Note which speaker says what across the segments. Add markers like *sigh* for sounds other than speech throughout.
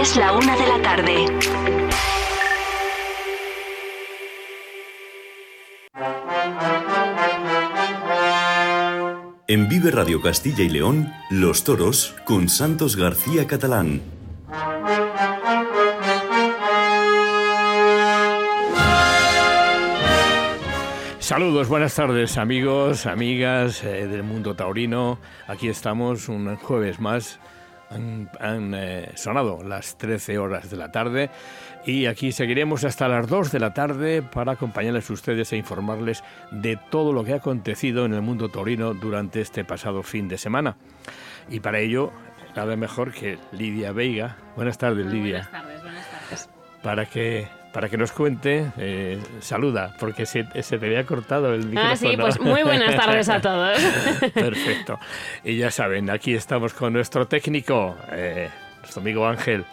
Speaker 1: Es la una de la tarde.
Speaker 2: En Vive Radio Castilla y León, Los Toros con Santos García Catalán.
Speaker 3: Saludos, buenas tardes amigos, amigas eh, del mundo taurino. Aquí estamos un jueves más. Han, eh, sonado las 13 horas de la tarde y aquí seguiremos hasta las 2 de la tarde para acompañarles a ustedes e informarles de todo lo que ha acontecido en el mundo taurino durante este pasado fin de semana. Y para ello, nada mejor que Lidia Veiga. Buenas tardes, Lidia.
Speaker 4: Buenas tardes, buenas tardes.
Speaker 3: Para que para que nos cuente, eh, saluda, porque se, se, te había cortado el micrófono.
Speaker 4: Ah, sí, pues muy buenas tardes a *laughs* todos. *laughs*
Speaker 3: Perfecto. Y ya saben, aquí estamos con nuestro técnico, eh, nuestro amigo Ángel,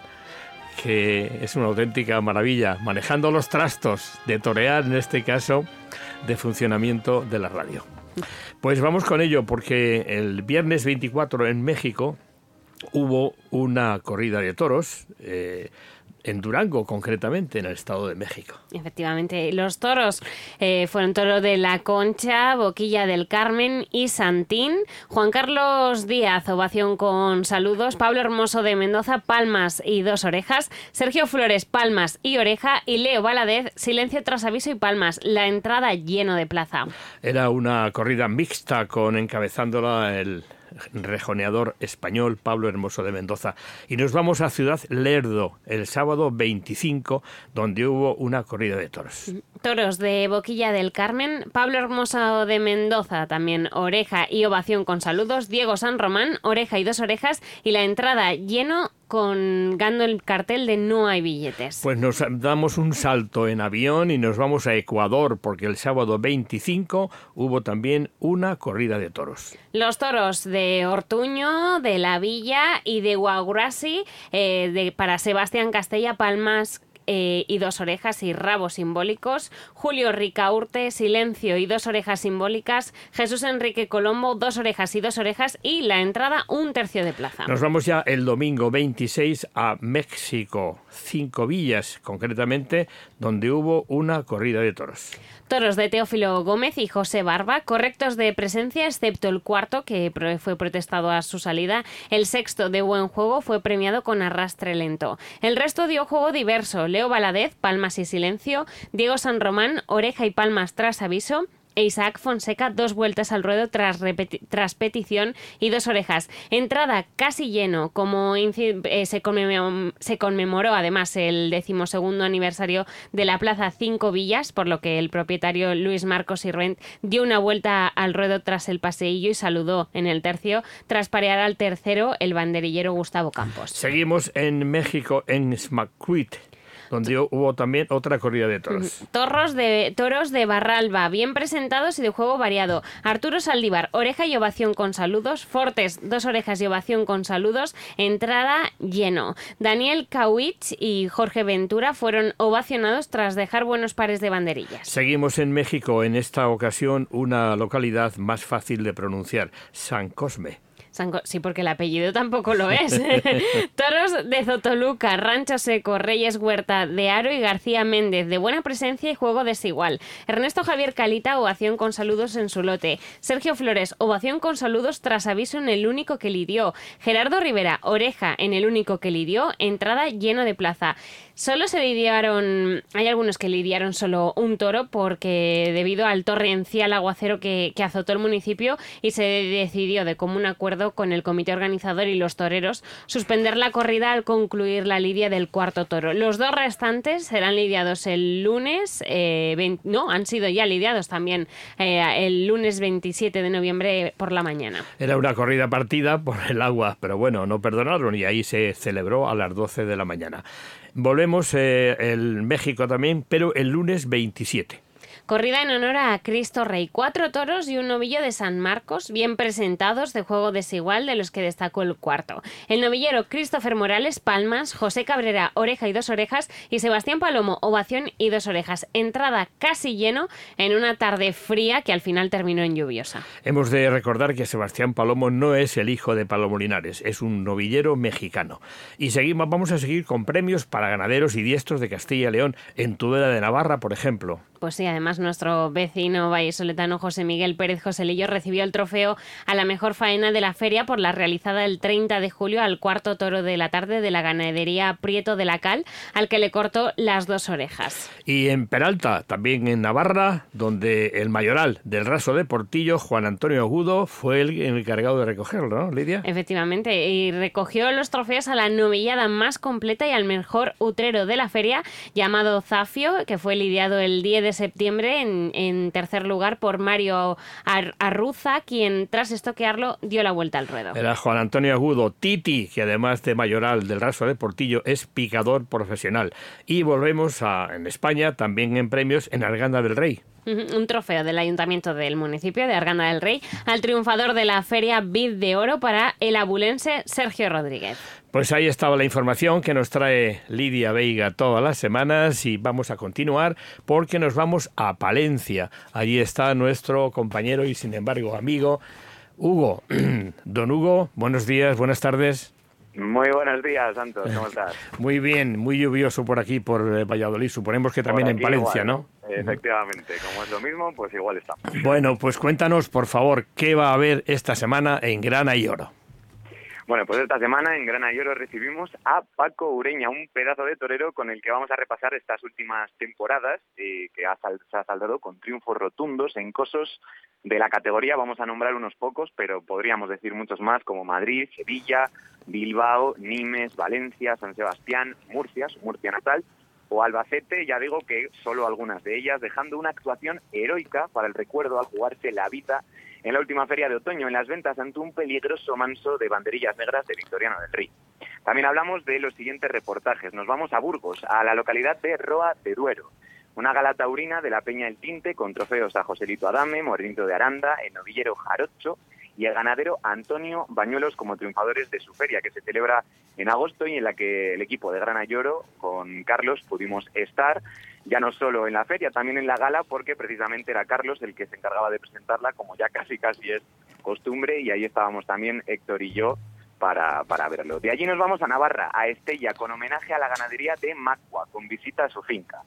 Speaker 3: que es una auténtica maravilla, manejando los trastos de torear, en este caso, de funcionamiento de la radio. Pues vamos con ello, porque el viernes 24 en México hubo una corrida de toros. Eh, en Durango, concretamente, en el Estado de México.
Speaker 4: Efectivamente, los toros eh, fueron toro de La Concha, Boquilla del Carmen y Santín. Juan Carlos Díaz, ovación con saludos. Pablo Hermoso de Mendoza, palmas y dos orejas. Sergio Flores, palmas y oreja. Y Leo Valadez, silencio tras aviso y palmas. La entrada lleno de plaza.
Speaker 3: Era una corrida mixta con encabezándola el rejoneador español Pablo Hermoso de Mendoza. Y nos vamos a Ciudad Lerdo el sábado 25, donde hubo una corrida de toros.
Speaker 4: Toros de Boquilla del Carmen, Pablo Hermoso de Mendoza, también oreja y ovación con saludos, Diego San Román, oreja y dos orejas, y la entrada lleno con gando el cartel de no hay billetes.
Speaker 3: Pues nos damos un salto en avión y nos vamos a Ecuador porque el sábado 25 hubo también una corrida de toros.
Speaker 4: Los toros de Ortuño, de La Villa y de Guagrasi eh, de, para Sebastián Castella Palmas eh, y dos orejas y rabos simbólicos, Julio Ricaurte, silencio y dos orejas simbólicas, Jesús Enrique Colombo, dos orejas y dos orejas y la entrada un tercio de plaza.
Speaker 3: Nos vamos ya el domingo 26 a México, cinco villas concretamente, donde hubo una corrida de toros.
Speaker 4: Toros de Teófilo Gómez y José Barba, correctos de presencia, excepto el cuarto, que fue protestado a su salida. El sexto de buen juego fue premiado con arrastre lento. El resto dio juego diverso. Leo Valadez, palmas y silencio. Diego San Román, oreja y palmas tras aviso e Isaac Fonseca dos vueltas al ruedo tras, petición y dos orejas. Entrada casi lleno, como eh, se, conmemoró, se, conmemoró, además el decimosegundo aniversario de la Plaza Cinco Villas, por lo que el propietario Luis Marcos Irrent dio una vuelta al ruedo tras el paseillo y saludó en el tercio, tras parear al tercero el banderillero Gustavo Campos.
Speaker 3: Seguimos en México, en Smacuit donde hubo también otra corrida de toros.
Speaker 4: Toros de, toros de Barralba, bien presentados y de juego variado. Arturo Saldívar, oreja y ovación con saludos. Fortes, dos orejas y ovación con saludos. Entrada lleno. Daniel Kawich y Jorge Ventura fueron ovacionados tras dejar buenos pares de banderillas.
Speaker 3: Seguimos en México, en esta ocasión una localidad más fácil de pronunciar, San Cosme.
Speaker 4: Sí, porque el apellido tampoco lo es. *laughs* Toros de Zotoluca, Rancho Seco, Reyes Huerta, de Aro y García Méndez, de buena presencia y juego desigual. Ernesto Javier Calita, ovación con saludos en su lote. Sergio Flores, ovación con saludos tras aviso en el único que lidió. Gerardo Rivera, oreja en el único que lidió, entrada lleno de plaza. Solo se lidiaron, hay algunos que lidiaron solo un toro porque debido al torrencial aguacero que, azotó el municipio y se decidió de común acuerdo con el comité organizador y los toreros suspender la corrida al concluir la lidia del cuarto toro. Los dos restantes serán lidiados el lunes, eh, no, han sido ya lidiados también eh, el lunes 27 de noviembre por la mañana.
Speaker 3: Era una corrida partida por el agua, pero bueno, no perdonaron y ahí se celebró a las 12 de la mañana. Volvemos eh, el México también, pero el lunes 27.
Speaker 4: Corrida en honor a Cristo Rey. Cuatro toros y un novillo de San Marcos, bien presentados, de juego desigual, de los que destacó el cuarto. El novillero Christopher Morales, palmas, José Cabrera, oreja y dos orejas, y Sebastián Palomo, ovación y dos orejas. Entrada casi lleno en una tarde fría que al final terminó en lluviosa.
Speaker 3: Hemos de recordar que Sebastián Palomo no es el hijo de Palomo Linares, es un novillero mexicano. Y seguimos, vamos a seguir con premios para ganaderos y diestros de Castilla y León en Tudela de Navarra, por ejemplo.
Speaker 4: Pues sí, además nuestro vecino vallesoletano José Miguel Pérez Joselillo recibió el trofeo a la mejor faena de la feria por la realizada el 30 de julio al cuarto toro de la tarde de la ganadería Prieto de la Cal, al que le cortó las dos orejas.
Speaker 3: Y en Peralta, también en Navarra, donde el mayoral del raso de Portillo, Juan Antonio Agudo, fue el encargado de recogerlo, ¿no, Lidia?
Speaker 4: Efectivamente, y recogió los trofeos a la novillada más completa y al mejor utrero de la feria, llamado Zafio, que fue lidiado el 10 de septiembre en, tercer lugar por Mario Arruza, quien tras estoquearlo dio la vuelta al ruedo.
Speaker 3: Era Juan Antonio Agudo, Titi, que además de mayoral del raso de Portillo es picador profesional. Y volvemos a, en España, también en premios en Arganda del Rey.
Speaker 4: Un trofeo del ayuntamiento del municipio de Arganda del Rey al triunfador de la feria Vid de Oro para el abulense Sergio Rodríguez.
Speaker 3: Pues ahí estaba la información que nos trae Lidia Veiga todas las semanas y vamos a continuar porque nos vamos a Palencia. Allí está nuestro compañero y sin embargo amigo Hugo. *clears throat* Don Hugo, buenos días, buenas tardes.
Speaker 1: Muy buenos días, Santos, ¿cómo *laughs* estás?
Speaker 3: Muy bien, muy lluvioso por aquí, por eh, Valladolid. Suponemos que también en Palencia, ¿no?
Speaker 1: Efectivamente, como es lo mismo, pues igual está.
Speaker 3: Bueno, pues cuéntanos, por favor, qué va a haber esta semana en Grana y Oro.
Speaker 1: Bueno, pues esta semana en Grana y Oro recibimos a Paco Ureña, un pedazo de torero con el que vamos a repasar estas últimas temporadas, eh, que ha se ha saldado con triunfos rotundos en cosos de la categoría. Vamos a nombrar unos pocos, pero podríamos decir muchos más, como Madrid, Sevilla, Bilbao, Nimes, Valencia, San Sebastián, Murcia, su Murcia natal, o Albacete, ya digo que solo algunas de ellas, dejando una actuación heroica para el recuerdo al jugarse la vida en la última feria de otoño en las ventas ante un peligroso manso de banderillas negras de Victoriano del Rey. También hablamos de los siguientes reportajes. Nos vamos a Burgos, a la localidad de Roa de Duero. Una gala taurina de la Peña El Tinte con trofeos a Joselito Adame, Morenito de Aranda, el novillero Jarocho y el ganadero Antonio Bañuelos como triunfadores de su feria que se celebra en agosto y en la que el equipo de Grana Lloro con Carlos pudimos estar ya no solo en la feria, también en la gala porque precisamente era Carlos el que se encargaba de presentarla como ya casi casi es costumbre y ahí estábamos también Héctor y yo para, para verlo. De allí nos vamos a Navarra, a Estella, con homenaje a la ganadería de Macua, con visita a su finca.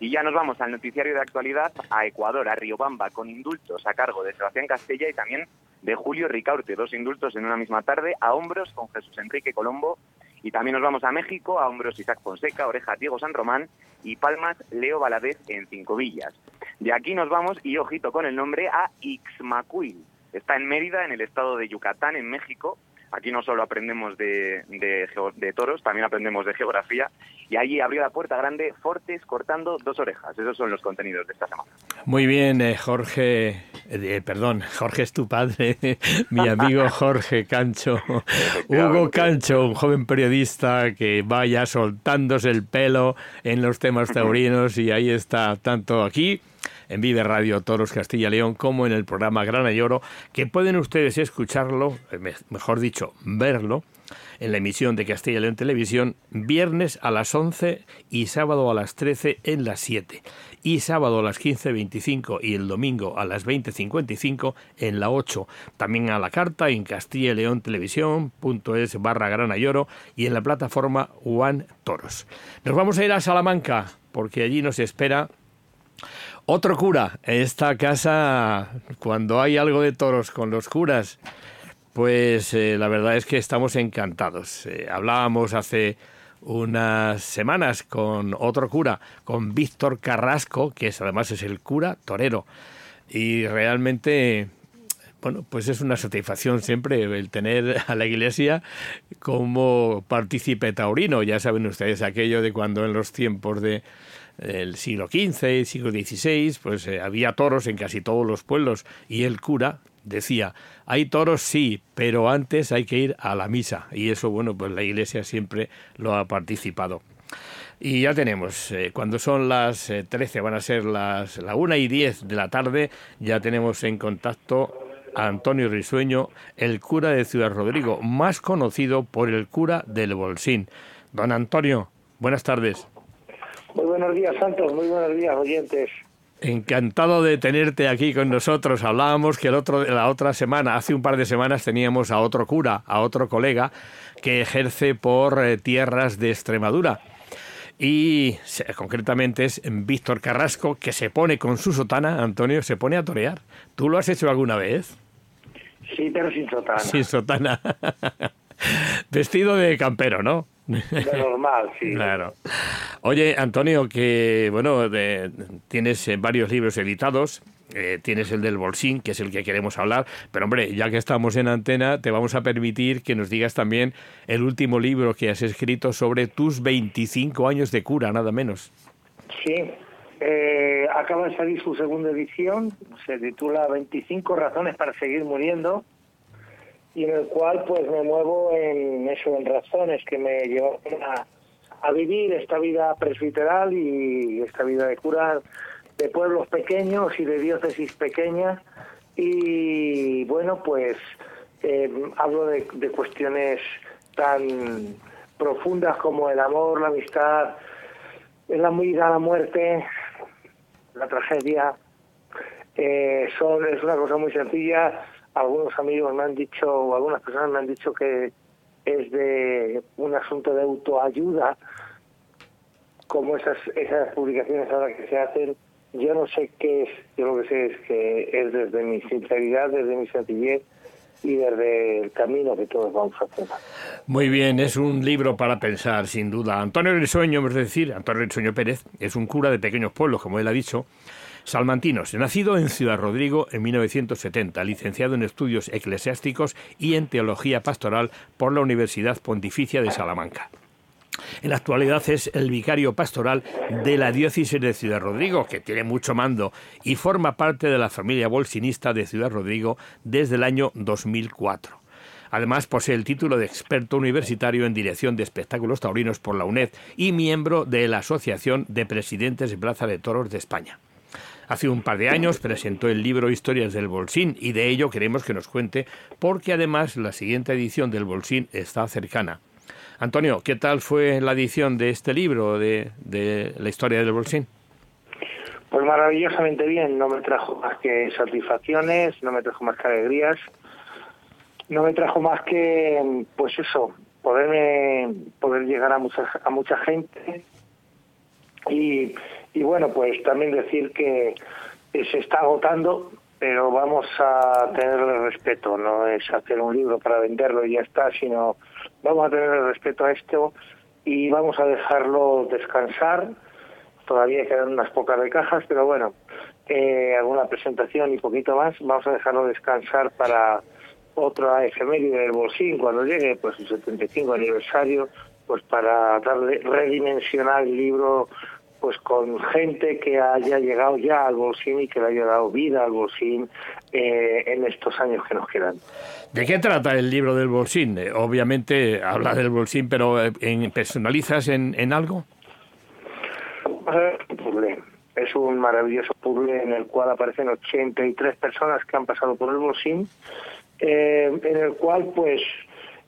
Speaker 1: Y ya nos vamos al noticiario de actualidad a Ecuador, a Riobamba, con indultos a cargo de Sebastián Castella y también de Julio Ricaurte, dos indultos en una misma tarde, a hombros con Jesús Enrique Colombo, y también nos vamos a México, a hombros Isaac Fonseca, oreja Diego San Román y palmas Leo Valadez en Cinco Villas. De aquí nos vamos, y ojito con el nombre, a Ixmacuil. Está en Mérida, en el estado de Yucatán, en México, Aquí no solo aprendemos de, de, toros, también aprendemos de geografía. Y allí abrió la puerta grande Fortes cortando dos orejas. Esos son los contenidos de esta semana.
Speaker 3: Muy bien, eh, Jorge. Eh, perdón, Jorge es tu padre, *laughs* mi amigo *laughs* Jorge Cancho. Hugo Cancho, un joven periodista que vaya soltándose el pelo en los temas taurinos y ahí está, tanto aquí en Vive Radio Toros Castilla León como en el programa Grana y Oro, que pueden ustedes escucharlo, eh, mejor dicho, verlo, en la emisión de Castilla León Televisión, viernes a las 11 y sábado a las 13 en las 7, y sábado a las 15.25 y el domingo a las 20.55 en la 8, también a la carta en Castilla León Televisión.es barra Grana y Oro y en la plataforma One Toros. Nos vamos a ir a Salamanca porque allí nos espera otro cura, esta casa, cuando hay algo de toros con los curas, pues eh, la verdad es que estamos encantados. Eh, hablábamos hace unas semanas con otro cura, con Víctor Carrasco, que es, además es el cura torero. Y realmente, bueno, pues es una satisfacción siempre el tener a la iglesia como partícipe taurino. Ya saben ustedes aquello de cuando en los tiempos de siglo XV, siglo XVI, pues eh, había toros en casi todos los pueblos y el cura decía, hay toros sí, pero antes hay que ir a la misa y eso, bueno, pues la iglesia siempre lo ha participado. Y ya tenemos, eh, cuando son las 13, van a ser las la 1 y 10 de la tarde, ya tenemos en contacto Antonio Risueño, el cura de Ciudad Rodrigo, más conocido por el cura del Bolsín. Don Antonio, buenas tardes.
Speaker 5: Muy buenos días, Santos. Muy buenos días, oyentes.
Speaker 3: Encantado de tenerte aquí con nosotros. Hablábamos que el otro, la otra semana, hace un par de semanas, teníamos a otro cura, a otro colega que ejerce por eh, tierras de Extremadura. Y concretamente es Víctor Carrasco, que se pone con su sotana, Antonio, se pone a torear. ¿Tú lo has hecho alguna vez?
Speaker 5: Sí, pero sin sotana.
Speaker 3: Sin sotana. *laughs* Vestido de campero, ¿no?
Speaker 5: De normal, sí.
Speaker 3: Claro. Oye, Antonio, que bueno, tienes eh, varios libros editados. Eh, tienes el del Bolsín, que es el que queremos hablar, pero hombre, ya que estamos en antena, te vamos a permitir que nos digas también el último libro que has escrito sobre tus 25 años de cura, nada menos.
Speaker 5: Sí, eh, acaba de salir su segunda edición, se titula 25 razones para seguir muriendo y en el cual pues me muevo en eso, en razones que me llevan a, a vivir esta vida presbiteral y esta vida de cura de pueblos pequeños y de diócesis pequeñas y bueno pues eh, hablo de, de cuestiones tan profundas como el amor, la amistad, la vida, la muerte, la tragedia. Eh, son, es una cosa muy sencilla algunos amigos me han dicho, o algunas personas me han dicho que es de un asunto de autoayuda, como esas, esas publicaciones ahora que se hacen. Yo no sé qué es, yo lo que sé es que es desde mi sinceridad, desde mi sencillez y desde el camino que todos vamos a.
Speaker 3: Muy bien, es un libro para pensar, sin duda. Antonio Risueño, es decir, Antonio Risueño Pérez, es un cura de pequeños pueblos, como él ha dicho, Salmantinos, nacido en Ciudad Rodrigo en 1970, licenciado en estudios eclesiásticos y en teología pastoral por la Universidad Pontificia de Salamanca. En la actualidad es el vicario pastoral de la diócesis de Ciudad Rodrigo, que tiene mucho mando y forma parte de la familia bolsinista de Ciudad Rodrigo desde el año 2004. Además, posee el título de experto universitario en dirección de espectáculos taurinos por la UNED y miembro de la Asociación de Presidentes de Plaza de Toros de España. Hace un par de años presentó el libro Historias del Bolsín y de ello queremos que nos cuente porque además la siguiente edición del Bolsín está cercana. Antonio, ¿qué tal fue la edición de este libro de, la historia del Bolsín?
Speaker 5: Pues maravillosamente bien, no me trajo más que satisfacciones, no me trajo más que alegrías, no me trajo más que, pues eso, poderme, poder llegar a mucha, a mucha gente y y bueno, pues también decir que se está agotando, pero vamos a tenerle respeto, no es hacer un libro para venderlo y ya está, sino vamos a tener respeto a esto y vamos a dejarlo descansar. Todavía quedan unas pocas de cajas, pero bueno, eh, alguna presentación y poquito más. Vamos a dejarlo descansar para otra efeméride del Bolsín cuando llegue, pues el 75 aniversario, pues para darle redimensionar el libro pues con gente que haya llegado ya al Bolsín y que le haya dado vida al Bolsín eh, en estos años que nos quedan.
Speaker 3: ¿De qué trata el libro del Bolsín? Eh, obviamente habla del Bolsín, pero eh, ¿en, ¿personalizas en, en algo?
Speaker 5: Es un maravilloso puzzle en el cual aparecen 83 personas que han pasado por el Bolsín, en el cual pues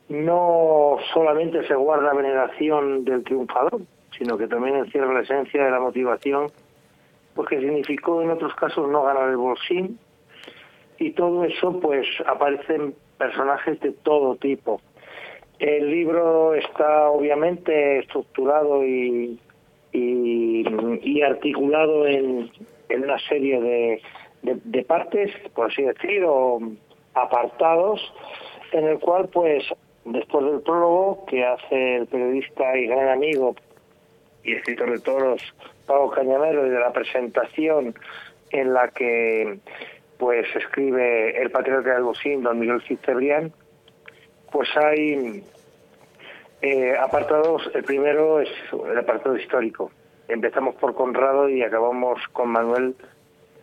Speaker 5: no solamente se guarda veneración del triunfador, sino que también encierra la esencia de la motivación, porque significó en otros casos no ganar el bolsín, y todo eso pues aparecen personajes de todo tipo. El libro está obviamente estructurado y, y, articulado en, en, una serie de, de, partes, por así decirlo, apartados, en el cual pues después del prólogo que hace el periodista y gran amigo y escritor de toros Pablo Cañamero y de la presentación en la que pues escribe el patriota de Albosín, don Miguel Cicebrián, pues hay eh, apartados, el primero es el apartado histórico. Empezamos por Conrado y acabamos con Manuel.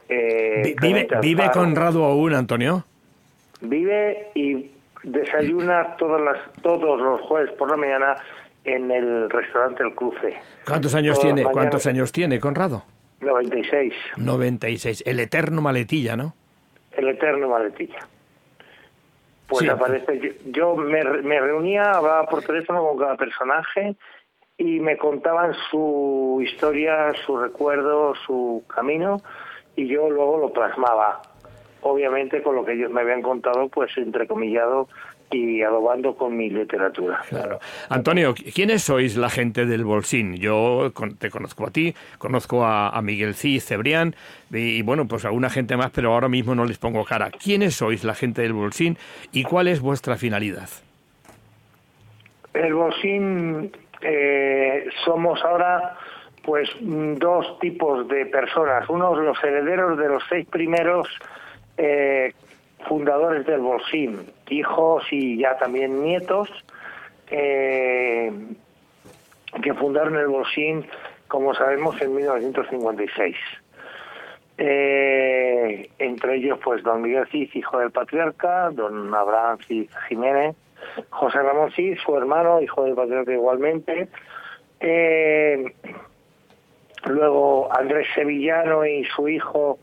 Speaker 3: Eh, ¿Vive, ¿Vive Conrado aún, Antonio?
Speaker 5: Vive y desayuna todas las, todos los jueves por la mañana en el restaurante El Cruce.
Speaker 3: ¿Cuántos años
Speaker 5: Todas
Speaker 3: tiene? ¿Cuántos años tiene, Conrado?
Speaker 5: 96,
Speaker 3: 96. El eterno maletilla, ¿no?
Speaker 5: el eterno maletilla. Pues
Speaker 3: Sí.
Speaker 5: aparece, yo, yo me, me reunía, hablaba por teléfono con cada personaje y me contaban su historia, su recuerdo, su camino y yo luego lo plasmaba. Obviamente con lo que ellos me habían contado, pues entrecomillado y adobando con mi literatura.
Speaker 3: Claro. Antonio, ¿quiénes sois la gente del Bolsín? Yo te conozco a ti, conozco a, a Miguel Cid, Cebrián y, y, bueno, pues alguna gente más, pero ahora mismo no les pongo cara. ¿Quiénes sois la gente del Bolsín y cuál es vuestra finalidad?
Speaker 5: El Bolsín eh, somos ahora pues dos tipos de personas. Unos los herederos de los seis primeros eh, fundadores del Bolsín, hijos y ya también nietos, que fundaron el Bolsín, como sabemos, en 1956. Eh, entre ellos, pues, don Miguel Cid, hijo del patriarca, don Abraham Cid Jiménez, José Ramón Cid, su hermano, hijo del patriarca igualmente, eh, luego Andrés Sevillano y su hijo,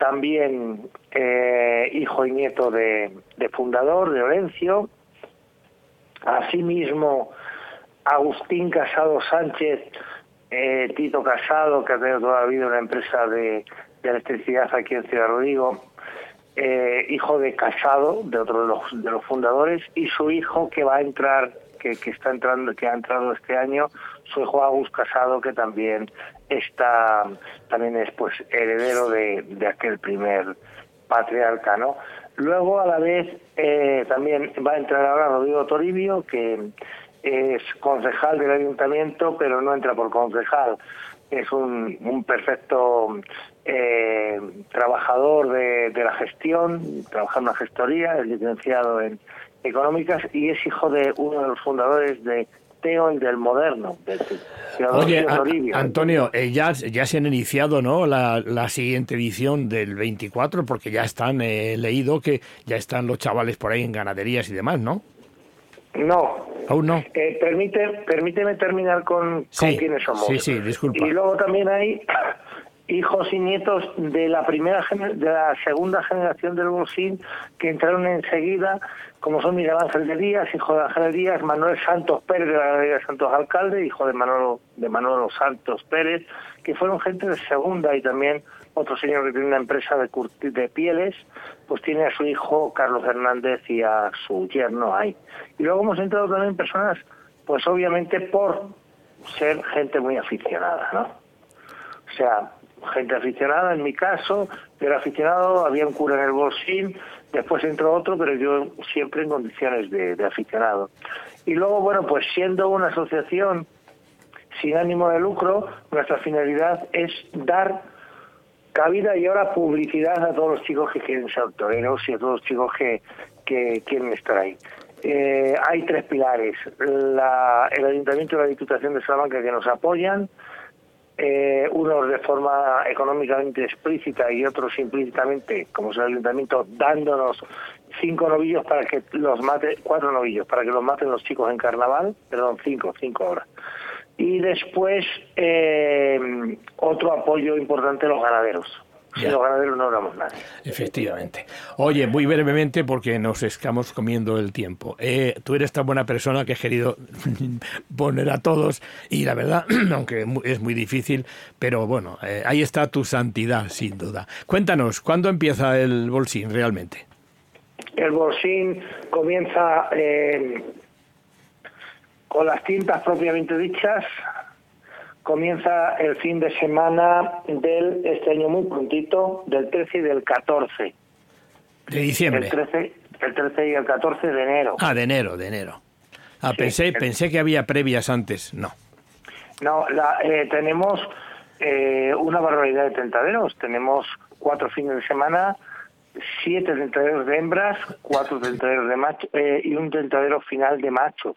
Speaker 5: también eh, hijo y nieto de, fundador, de Orencio, asimismo Agustín Casado Sánchez, eh, Tito Casado, que ha tenido toda la vida una empresa de, de electricidad aquí en Ciudad Rodrigo, eh, hijo de Casado, de otro de los, de los fundadores, y su hijo que va a entrar, que, que está entrando, que ha entrado este año, su hijo Agus Casado, que también está, también es pues heredero de, de aquel primer patriarca, ¿no? Luego a la vez eh, también va a entrar ahora Rodrigo Toribio, que es concejal del ayuntamiento, pero no entra por concejal. Es un, un perfecto eh, trabajador de, de la gestión, trabaja en una gestoría, es licenciado en económicas y es hijo de uno de los fundadores de Teo, del Moderno, de
Speaker 3: Oye, a-. Antonio, eh, ya, ya se han iniciado ¿no? la, la siguiente edición del 24, porque ya están, he leído que ya están los chavales por ahí en ganaderías y demás, ¿no?
Speaker 5: No,
Speaker 3: Aún no.
Speaker 5: Eh, permite, permíteme terminar con,
Speaker 3: Sí,
Speaker 5: con quiénes somos.
Speaker 3: sí, sí, disculpa.
Speaker 5: Y luego también hay *coughs* hijos y nietos de la primera de la segunda generación del Bolsín que entraron enseguida, como son Miguel Ángel de Díaz, hijo de Ángel de Díaz, Manuel Santos Pérez de la ganadería de Santos Alcalde, hijo de Manolo, de Manolo Santos Pérez, que fueron gente de segunda y también otro señor que tiene una empresa de, de pieles, pues tiene a su hijo Carlos Hernández y a su yerno ahí. Y luego hemos entrado también personas, pues obviamente por ser gente muy aficionada, ¿no? O sea, gente aficionada, en mi caso, yo era aficionado, había un cura en el bolsín, después entró otro, pero yo siempre en condiciones de, aficionado. Y luego, bueno, pues siendo una asociación sin ánimo de lucro, nuestra finalidad es dar cabida y ahora publicidad a todos los chicos que quieren ser toreros y a todos los chicos que, que quieren estar ahí. Eh, hay tres pilares. La- el Ayuntamiento y la Diputación de Salamanca que nos apoyan, eh, unos de forma económicamente explícita y otros implícitamente, como es el Ayuntamiento, dándonos cinco novillos para que los mate, cuatro novillos para que los maten los chicos en carnaval, perdón, cinco, cinco horas. Y después eh, otro apoyo importante a los ganaderos. Sin
Speaker 3: Ya.
Speaker 5: los ganaderos no éramos nadie.
Speaker 3: Efectivamente. Oye, muy brevemente porque nos estamos comiendo el tiempo. Eh, tú eres tan buena persona que he querido *laughs* poner a todos y la verdad, *clears throat* aunque es muy difícil, pero bueno, eh, ahí está tu santidad, sin duda. Cuéntanos, ¿cuándo empieza el bolsín realmente?
Speaker 5: El bolsín comienza eh, con las tintas propiamente dichas. Comienza el fin de semana del, este año muy prontito, del 13 y del 14.
Speaker 3: De diciembre.
Speaker 5: El 13, el 13 y el 14 de enero.
Speaker 3: Ah, de enero, de enero. Ah,
Speaker 5: Sí,
Speaker 3: pensé,
Speaker 5: el-
Speaker 3: pensé que había previas antes. No.
Speaker 5: No, la, eh, tenemos eh, una barbaridad de tentaderos. Tenemos cuatro fines de semana, siete tentaderos de hembras, cuatro tentaderos de machos y un tentadero final de machos.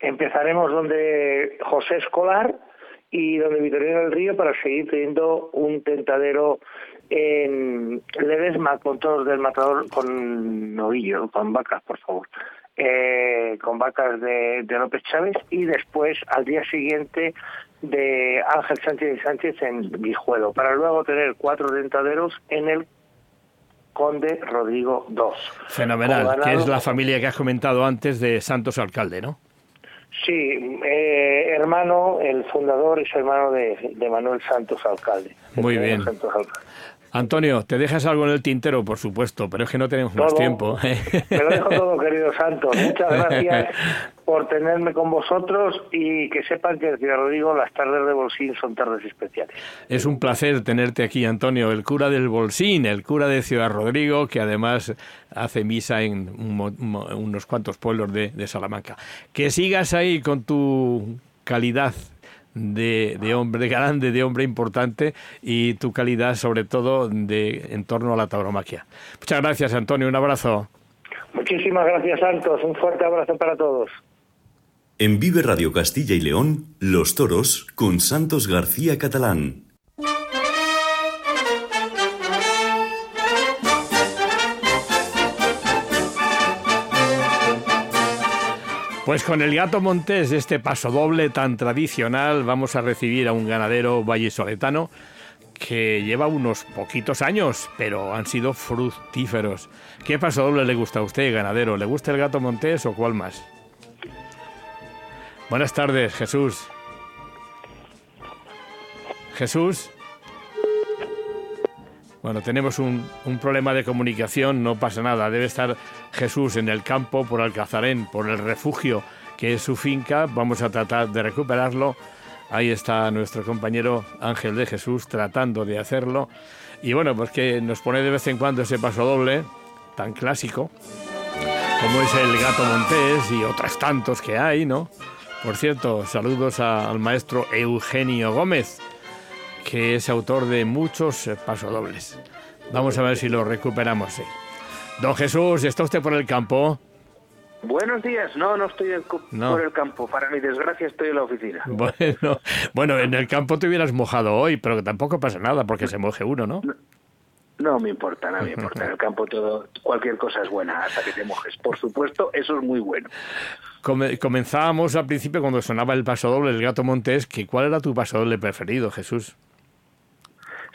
Speaker 5: Empezaremos donde José Escolar y donde Vitorino del Río para seguir teniendo un tentadero en Ledesma con toros del matador, con novillo, con vacas, por favor. eh, con vacas de, de López Chávez y después al día siguiente de Ángel Sánchez y Sánchez en Guijuelo, para luego tener cuatro dentaderos en el Conde Rodrigo II.
Speaker 3: Fenomenal, que es la familia que has comentado antes de Santos Alcalde, ¿no?
Speaker 5: Sí, eh, hermano, el fundador es hermano de, de Manuel Santos Alcalde.
Speaker 3: Muy bien.
Speaker 5: Santos Alcalde.
Speaker 3: Antonio, te dejas algo en el tintero, por supuesto, pero es que no tenemos más tiempo.
Speaker 5: Me lo dejo todo, querido Santos. *laughs* Muchas gracias por tenerme con vosotros y que sepan que, Ciudad Rodrigo, las tardes de Bolsín son tardes especiales.
Speaker 3: Es un placer tenerte aquí, Antonio, el cura del Bolsín, el cura de Ciudad Rodrigo, que además hace misa en unos cuantos pueblos de, de Salamanca. Que sigas ahí con tu calidad de, de hombre grande, de hombre importante y tu calidad sobre todo de en torno a la tauromaquia. Muchas gracias, Antonio, un abrazo.
Speaker 5: Muchísimas gracias, Santos. Un fuerte abrazo para todos.
Speaker 2: En Vive Radio Castilla y León, Los Toros con Santos García Catalán.
Speaker 3: Pues con el gato montés, este paso doble tan tradicional, vamos a recibir a un ganadero vallisoletano que lleva unos poquitos años, pero han sido fructíferos. ¿Qué paso doble le gusta a usted, ganadero? ¿Le gusta el gato montés o cuál más? Buenas tardes, Jesús. Jesús. Bueno, tenemos un, un problema de comunicación, no pasa nada. Debe estar Jesús en el campo por Alcazarén, por el refugio que es su finca. Vamos a tratar de recuperarlo. Ahí está nuestro compañero Ángel de Jesús tratando de hacerlo. Y bueno, pues que nos pone de vez en cuando ese paso doble, tan clásico, como es el gato montés y otros tantos que hay, ¿no? Por cierto, saludos a- al maestro Eugenio Gómez, que es autor de muchos pasodobles. Vamos a ver si lo recuperamos. sí. Don Jesús, ¿está usted por el campo?
Speaker 6: Buenos días. No, no estoy
Speaker 3: No.
Speaker 6: por el campo. Para mi desgracia estoy en la oficina.
Speaker 3: Bueno, *laughs* bueno, en el campo te hubieras mojado hoy, pero tampoco pasa nada porque se moje uno, ¿no?
Speaker 6: No me importa, no me importa. En el campo todo, cualquier cosa es buena hasta que te mojes. Por supuesto, eso es muy bueno.
Speaker 3: Come- comenzábamos al principio cuando sonaba el pasodoble del gato montés, que ¿cuál era tu pasodoble preferido, Jesús?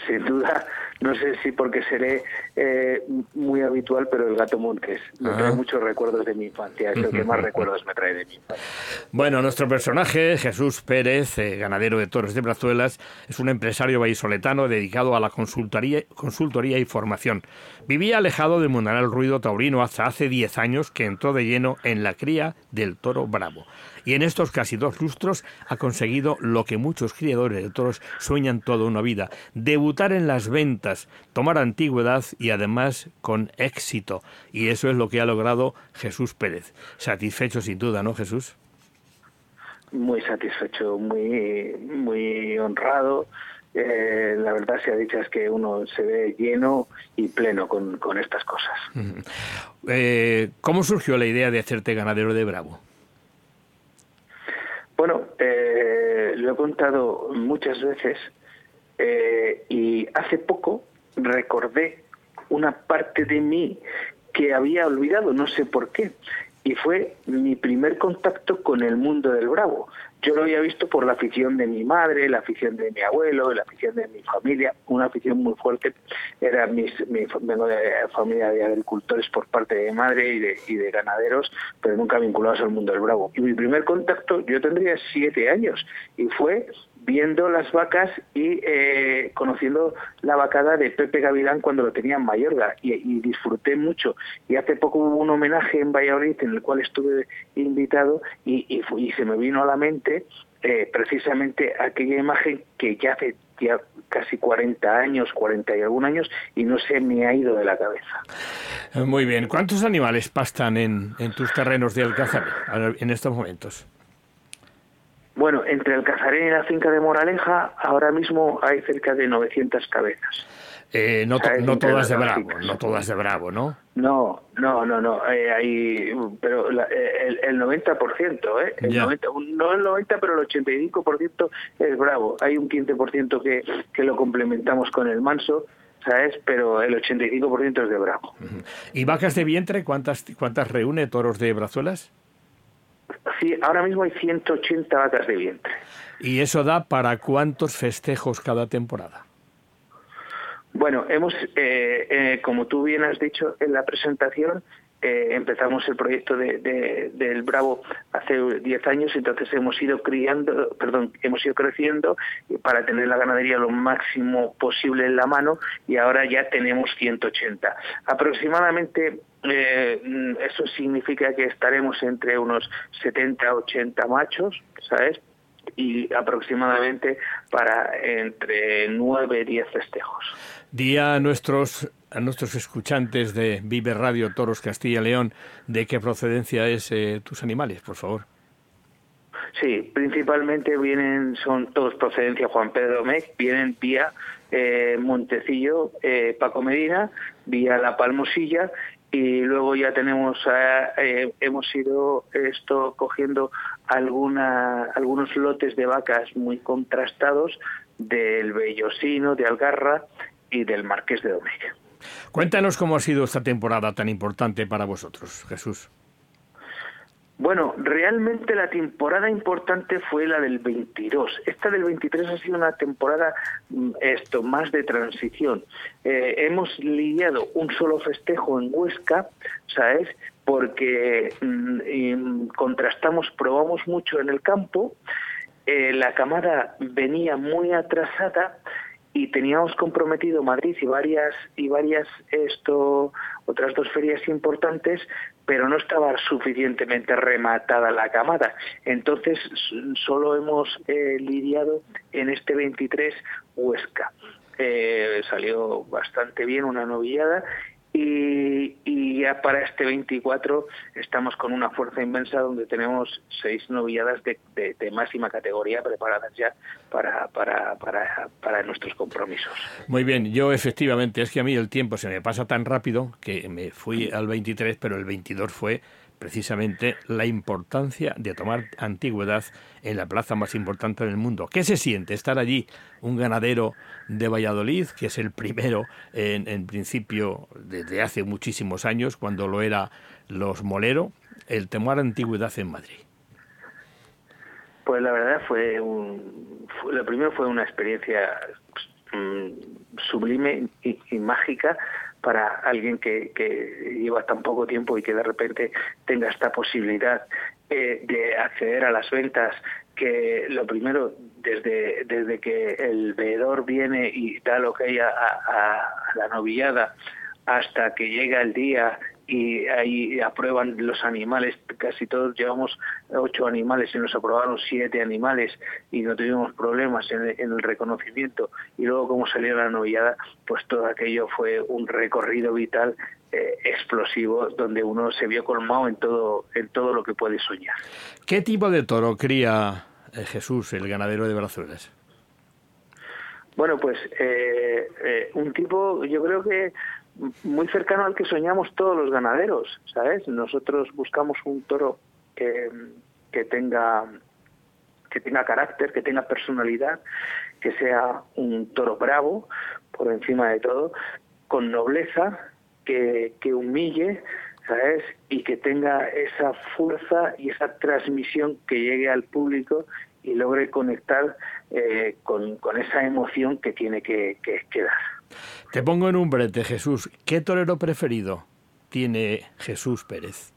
Speaker 6: Sin duda, no sé si porque seré eh, muy habitual, pero el gato montes me trae muchos recuerdos de mi infancia. Es el que más *laughs* recuerdos me trae de mi infancia.
Speaker 3: Bueno, nuestro personaje, Jesús Pérez, eh, ganadero de toros de Brazuelas, es un empresario vallisoletano dedicado a la consultoría, consultoría y formación. Vivía alejado del mundanal ruido taurino hasta hace 10 años que entró de lleno en la cría del toro bravo. Y en estos casi dos lustros ha conseguido lo que muchos criadores de toros sueñan toda una vida, debutar en las ventas, tomar antigüedad y además con éxito. Y eso es lo que ha logrado Jesús Pérez. Satisfecho sin duda, ¿no, Jesús?
Speaker 6: Muy satisfecho, muy, muy honrado. Eh, la verdad sea dicha es que uno se ve lleno y pleno con, con estas cosas.
Speaker 3: Eh, ¿Cómo surgió la idea de hacerte ganadero de Bravo?
Speaker 6: Bueno, eh, lo he contado muchas veces eh, y hace poco recordé una parte de mí que había olvidado, no sé por qué, y fue mi primer contacto con el mundo del bravo. Yo lo había visto por la afición de mi madre, la afición de mi abuelo, la afición de mi familia, una afición muy fuerte. Era mis, mi, vengo familia de agricultores por parte de mi madre y de ganaderos, pero nunca vinculados al mundo del bravo. Y mi primer contacto, yo tendría siete años, y fue viendo las vacas y eh, conociendo la vacada de Pepe Gavilán cuando lo tenía en Mayorga y, disfruté mucho. Y hace poco hubo un homenaje en Valladolid en el cual estuve invitado y, se me vino a la mente eh, precisamente aquella imagen que ya hace ya casi 40 años, 40 y algún años y no se me ha ido de la cabeza.
Speaker 3: Muy bien. ¿Cuántos animales pastan en tus terrenos de Alcázar en estos momentos?
Speaker 6: Bueno, entre el Cazarén y la finca de Moraleja, ahora mismo hay cerca de 900 cabezas.
Speaker 3: Eh, no, to no todas de Bravo, no todas de Bravo, ¿no?
Speaker 6: No, no, no, no. Eh, hay, pero la, el, el 90%, ¿eh? El
Speaker 3: Ya.
Speaker 6: 90, no el 90, pero el 85% es Bravo. Hay un 15% que, que lo complementamos con el Manso. ¿sabes? Pero el 85% es de bravo.
Speaker 3: ¿Y vacas de vientre cuántas, cuántas reúne toros de brazuelas?
Speaker 6: Sí, ahora mismo hay 180 vacas de vientre.
Speaker 3: ¿Y eso da para cuántos festejos cada temporada?
Speaker 6: Bueno, hemos, eh, eh, como tú bien has dicho en la presentación, eh, empezamos el proyecto de, del Bravo hace 10 años, entonces hemos ido criando, perdón, hemos ido creciendo para tener la ganadería lo máximo posible en la mano y ahora ya tenemos 180. Aproximadamente eh, eso significa que estaremos entre unos 70 80 machos, ¿sabes? Y aproximadamente para entre 9 y 10 festejos.
Speaker 3: Día a nuestros a nuestros escuchantes de Vive Radio Toros Castilla León de qué procedencia es eh, tus animales, por favor.
Speaker 6: Sí, principalmente vienen, son todos procedencia Juan Pedro Mec, vienen vía eh, Montecillo, eh, Paco Medina, vía La Palmosilla y luego ya tenemos, hemos ido esto cogiendo alguna, algunos lotes de vacas muy contrastados del Bellosino, de Algarra y del Marqués de Domecq.
Speaker 3: Cuéntanos cómo ha sido esta temporada tan importante para vosotros, Jesús.
Speaker 6: Bueno, realmente la temporada importante fue la del 22. Esta del 23 ha sido una temporada mm, esto más de transición. Eh, hemos lidiado un solo festejo en Huesca, ¿sabes? Porque mm, contrastamos, probamos mucho en el campo. Eh, la camada venía muy atrasada y teníamos comprometido Madrid y varias y varias esto otras dos ferias importantes pero no estaba suficientemente rematada la camada. Entonces solo hemos eh, lidiado en este 23 Huesca. Eh, salió bastante bien una novillada y, ya para este 24 estamos con una fuerza inmensa donde tenemos seis novilladas de, máxima categoría preparadas ya para, para, para, para, nuestros compromisos.
Speaker 3: Muy bien, yo efectivamente, es que a mí el tiempo se me pasa tan rápido que me fui al 23, pero el 22 fue precisamente la importancia de tomar antigüedad en la plaza más importante del mundo. ¿Qué se siente estar allí un ganadero de Valladolid, que es el primero en, principio desde hace muchísimos años, cuando lo era los Molero, el tomar antigüedad en Madrid?
Speaker 6: Pues la verdad fue un, lo primero fue una experiencia mm, sublime y mágica para alguien que, que, lleva tan poco tiempo y que de repente tenga esta posibilidad eh, de acceder a las ventas que lo primero desde desde que el veedor viene y da lo que hay a, a la novillada hasta que llega el día y ahí aprueban los animales, casi todos llevamos ocho animales y nos aprobaron siete animales y no tuvimos problemas en, el reconocimiento y luego como salió la novillada, pues todo aquello fue un recorrido vital eh, explosivo donde uno se vio colmado en todo, en todo lo que puede soñar.
Speaker 3: ¿Qué tipo de toro cría eh, Jesús, el ganadero de Brazuelas?
Speaker 6: Bueno, pues eh, un tipo, yo creo que muy cercano al que soñamos todos los ganaderos, ¿sabes? Nosotros buscamos un toro que, que tenga que tenga carácter, que tenga personalidad, que sea un toro bravo, por encima de todo, con nobleza, que, que humille, ¿sabes? Y que tenga esa fuerza y esa transmisión que llegue al público y logre conectar eh, con, con, esa emoción que tiene que, que, que dar.
Speaker 3: Te pongo en un brete, Jesús. ¿Qué torero preferido tiene Jesús Pérez?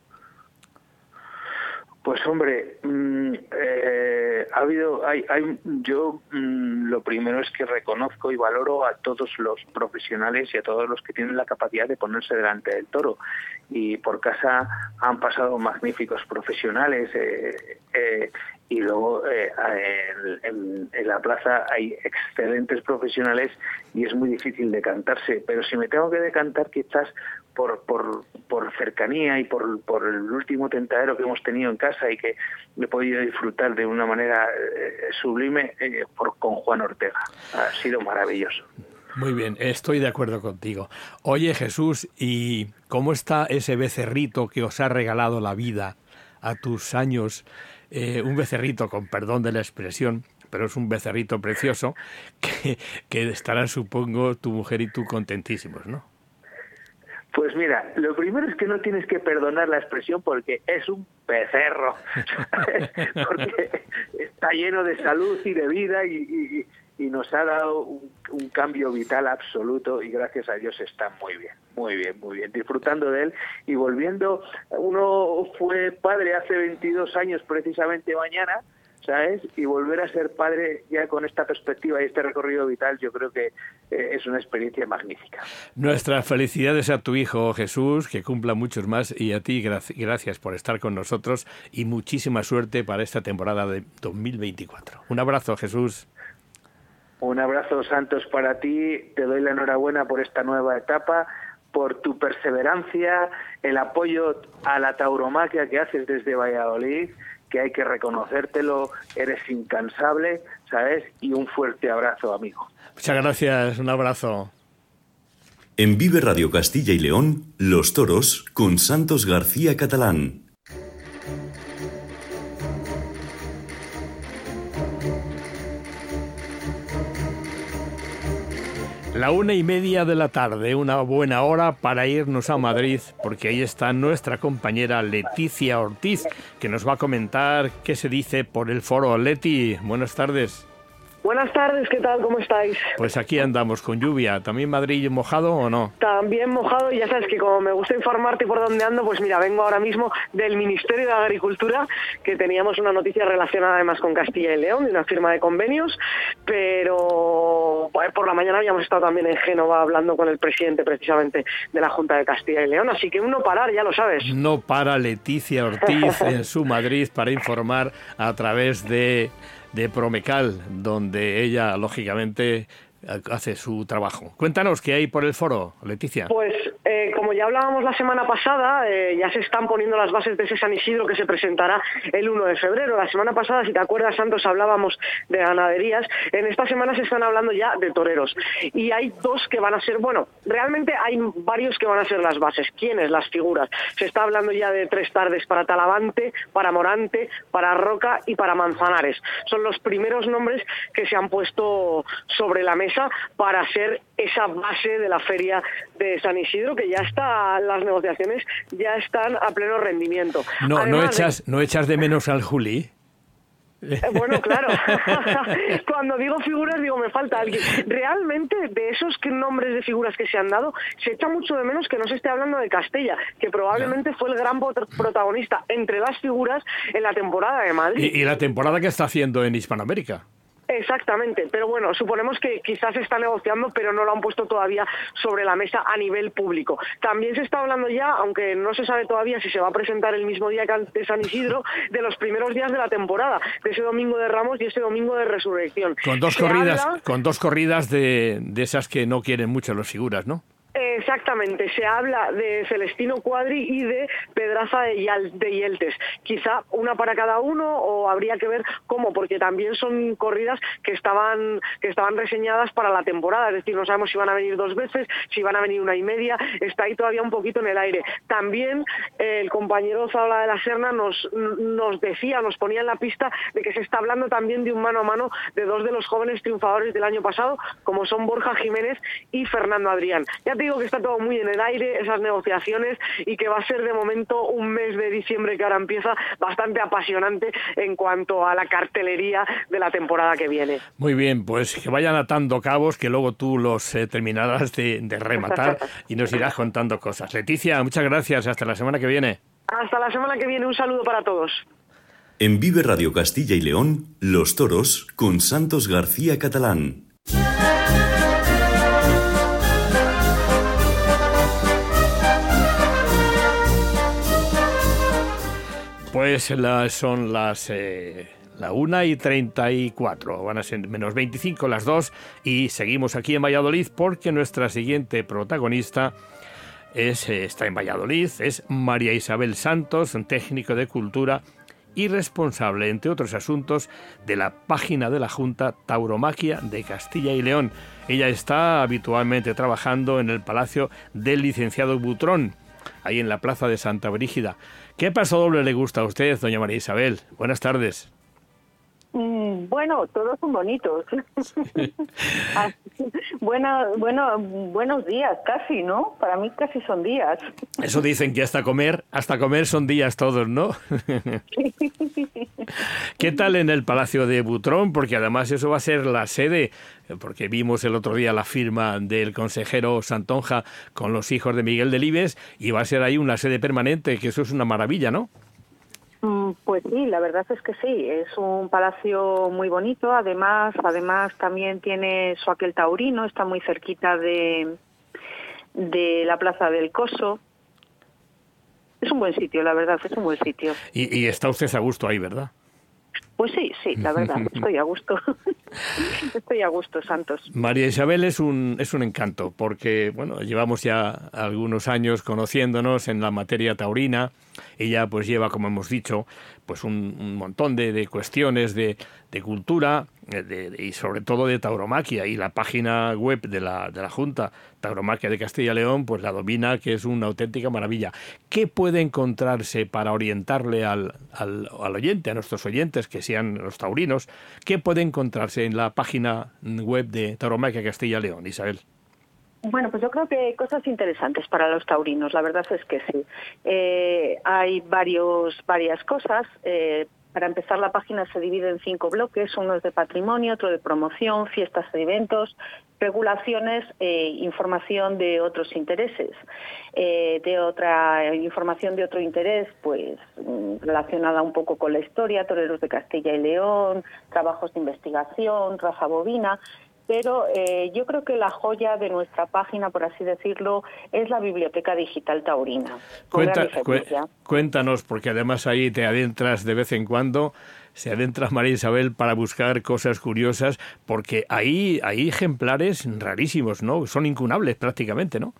Speaker 6: Pues hombre, mm, eh, ha habido, hay, hay, yo mm, lo primero es que reconozco y valoro a todos los profesionales y a todos los que tienen la capacidad de ponerse delante del toro. Y por casa han pasado magníficos profesionales eh, eh, y luego eh, en, la plaza hay excelentes profesionales y es muy difícil decantarse. Pero si me tengo que decantar quizás por, por, por cercanía y por, por el último tentadero que hemos tenido en casa y que he podido disfrutar de una manera eh, sublime eh, por, con Juan Ortega. Ha sido maravilloso.
Speaker 3: Muy bien, estoy de acuerdo contigo. Oye Jesús, ¿y cómo está ese becerrito que os ha regalado la vida a tus años? Eh, un becerrito, con perdón de la expresión, pero es un becerrito precioso *laughs* que, que estarán, supongo, tu mujer y tú contentísimos, ¿no?
Speaker 6: Pues mira, lo primero es que no tienes que perdonar la expresión porque es un becerro, *laughs* porque está lleno de salud y de vida y, nos ha dado un, cambio vital absoluto y gracias a Dios está muy bien, muy bien, muy bien, disfrutando de él. Y volviendo, uno fue padre hace 22 años precisamente mañana, ¿sabes? Y volver a ser padre ya con esta perspectiva y este recorrido vital, yo creo que eh, es una experiencia magnífica.
Speaker 3: Nuestras felicidades a tu hijo Jesús, que cumpla muchos más, y a ti gracias por estar con nosotros y muchísima suerte para esta temporada de 2024. Un abrazo, Jesús.
Speaker 6: Un abrazo, Santos, para ti. Te doy la enhorabuena por esta nueva etapa por tu perseverancia, el apoyo a la tauromaquia que haces desde Valladolid que hay que reconocértelo, eres incansable, ¿sabes? Y un fuerte abrazo, amigo.
Speaker 3: Muchas gracias, un abrazo.
Speaker 2: En Vive Radio Castilla y León, Los Toros con Santos García Catalán.
Speaker 3: La una y media de la tarde, una buena hora para irnos a Madrid, porque ahí está nuestra compañera Leticia Ortiz, que nos va a comentar qué se dice por el foro. Leti, buenas tardes.
Speaker 7: Buenas tardes, ¿qué tal? ¿Cómo estáis?
Speaker 3: Pues aquí andamos con lluvia. ¿También Madrid mojado o no?
Speaker 7: También mojado y ya sabes que como me gusta informarte por dónde ando, pues mira, vengo ahora mismo del Ministerio de Agricultura, que teníamos una noticia relacionada además con Castilla y León, de una firma de convenios, pero por la mañana habíamos estado también en Génova hablando con el presidente precisamente de la Junta de Castilla y León, así que uno parar, ya lo sabes.
Speaker 3: No para Leticia Ortiz en su Madrid para informar a través de de Promecal, donde ella, lógicamente, hace su trabajo. Cuéntanos qué hay por el foro, Leticia.
Speaker 7: Pues eh, como ya hablábamos la semana pasada, eh, ya se están poniendo las bases de ese San Isidro que se presentará el 1 de febrero. La semana pasada, si te acuerdas, Santos, hablábamos de ganaderías. En esta semana se están hablando ya de toreros. Y hay dos que van a ser, bueno, realmente hay varios que van a ser las bases. ¿Quiénes? Las figuras. Se está hablando ya de tres tardes para Talavante, para Morante, para Roca y para Manzanares. Son los primeros nombres que se han puesto sobre la mesa para ser esa base de la feria de San Isidro, que ya está, las negociaciones ya están a pleno rendimiento.
Speaker 3: No, no echas, no echas de menos al Juli.
Speaker 7: Eh, bueno, claro. *laughs* Cuando digo figuras, digo, me falta alguien. Realmente, de esos nombres de figuras que se han dado, se echa mucho de menos que no se esté hablando de Castella, que probablemente fue el gran protagonista entre las figuras en la temporada de Madrid.
Speaker 3: y la temporada que está haciendo en Hispanoamérica.
Speaker 7: Exactamente, pero bueno, suponemos que quizás se está negociando, pero no lo han puesto todavía sobre la mesa a nivel público. También se está hablando ya, aunque no se sabe todavía si se va a presentar el mismo día que San Isidro, de los primeros días de la temporada, de ese domingo de Ramos y ese domingo de Resurrección.
Speaker 3: Con dos corridas, con dos corridas de, de esas que no quieren mucho las figuras, ¿no?
Speaker 7: Exactamente, se habla de Celestino Cuadri y de Pedraza de, Yeltes. Quizá una para cada uno o habría que ver cómo, porque también son corridas que estaban, que estaban reseñadas para la temporada, es decir, no sabemos si van a venir dos veces, si van a venir una y media, está ahí todavía un poquito en el aire. También eh, el compañero Zabla de la Serna nos, nos decía, nos ponía en la pista de que se está hablando también de un mano a mano de dos de los jóvenes triunfadores del año pasado, como son Borja Jiménez y Fernando Adrián. Digo que está todo muy en el aire, esas negociaciones, y que va a ser de momento un mes de diciembre que ahora empieza bastante apasionante en cuanto a la cartelería de la temporada que viene.
Speaker 3: Muy bien, pues que vayan atando cabos, que luego tú los eh, terminarás de, de rematar *laughs* y nos irás contando cosas. Leticia, muchas gracias, hasta la semana que viene.
Speaker 7: Hasta la semana que viene, un saludo para todos.
Speaker 2: En Vive Radio Castilla y León, Los Toros con Santos García Catalán.
Speaker 3: Pues son las eh, la 1 y 34, van a ser menos 25 las dos y seguimos aquí en Valladolid porque nuestra siguiente protagonista es, eh, está en Valladolid, es María Isabel Santos, un técnico de cultura y responsable, entre otros asuntos, de la página de la Junta Tauromaquia de Castilla y León. Ella está habitualmente trabajando en el Palacio del Licenciado Butrón, ahí en la Plaza de Santa Brígida. ¿Qué paso doble le gusta a usted, doña María Isabel? Buenas tardes.
Speaker 8: Mm, Bueno, todos son bonitos. *laughs* Ah, bueno, bueno, buenos días, casi, ¿no? Para mí casi son días.
Speaker 3: Eso dicen que hasta comer, hasta comer son días todos, ¿no? *laughs* ¿Qué tal en el Palacio de Butrón? Porque además eso va a ser la sede, porque vimos el otro día la firma del consejero Santonja con los hijos de Miguel Delibes y va a ser ahí una sede permanente, que eso es una maravilla, ¿no?
Speaker 8: Mm, pues sí, la verdad es que sí, es un palacio muy bonito, además, además también tiene su aquel taurino, está muy cerquita de, de la Plaza del Coso. Es un buen sitio, la verdad, es un buen sitio.
Speaker 3: Y, y está usted a gusto ahí, ¿verdad?
Speaker 8: Pues sí, sí, la verdad, estoy a gusto. *laughs* estoy a gusto, Santos.
Speaker 3: María Isabel es un, es un encanto, porque bueno, llevamos ya algunos años conociéndonos en la materia taurina. Ella pues lleva, como hemos dicho, pues un, montón de, cuestiones de, cultura eh, y sobre todo de tauromaquia. Y la página web de la, de la Junta, Tauromaquia de Castilla y León, pues la domina, que es una auténtica maravilla. ¿Qué puede encontrarse para orientarle al, al, al oyente, a nuestros oyentes, que sean los taurinos, qué puede encontrarse en la página web de Tauromaquia Castilla y León, Isabel?
Speaker 8: Bueno, pues yo creo que hay cosas interesantes para los taurinos, la verdad es que sí. Eh, hay varios, varias cosas. Eh, para empezar, la página se divide en cinco bloques, uno es de patrimonio, otro de promoción, fiestas y eventos, regulaciones e información de otros intereses. Eh, de otra información de otro interés, pues mm, relacionada un poco con la historia, toreros de Castilla y León, trabajos de investigación, raza bovina, pero eh, yo creo que la joya de nuestra página, por así decirlo, es la Biblioteca Digital Taurina.
Speaker 3: cuéntanos, porque además ahí te adentras de vez en cuando, se adentra María Isabel para buscar cosas curiosas, porque ahí hay ejemplares rarísimos, ¿no? Son incunables prácticamente, ¿no?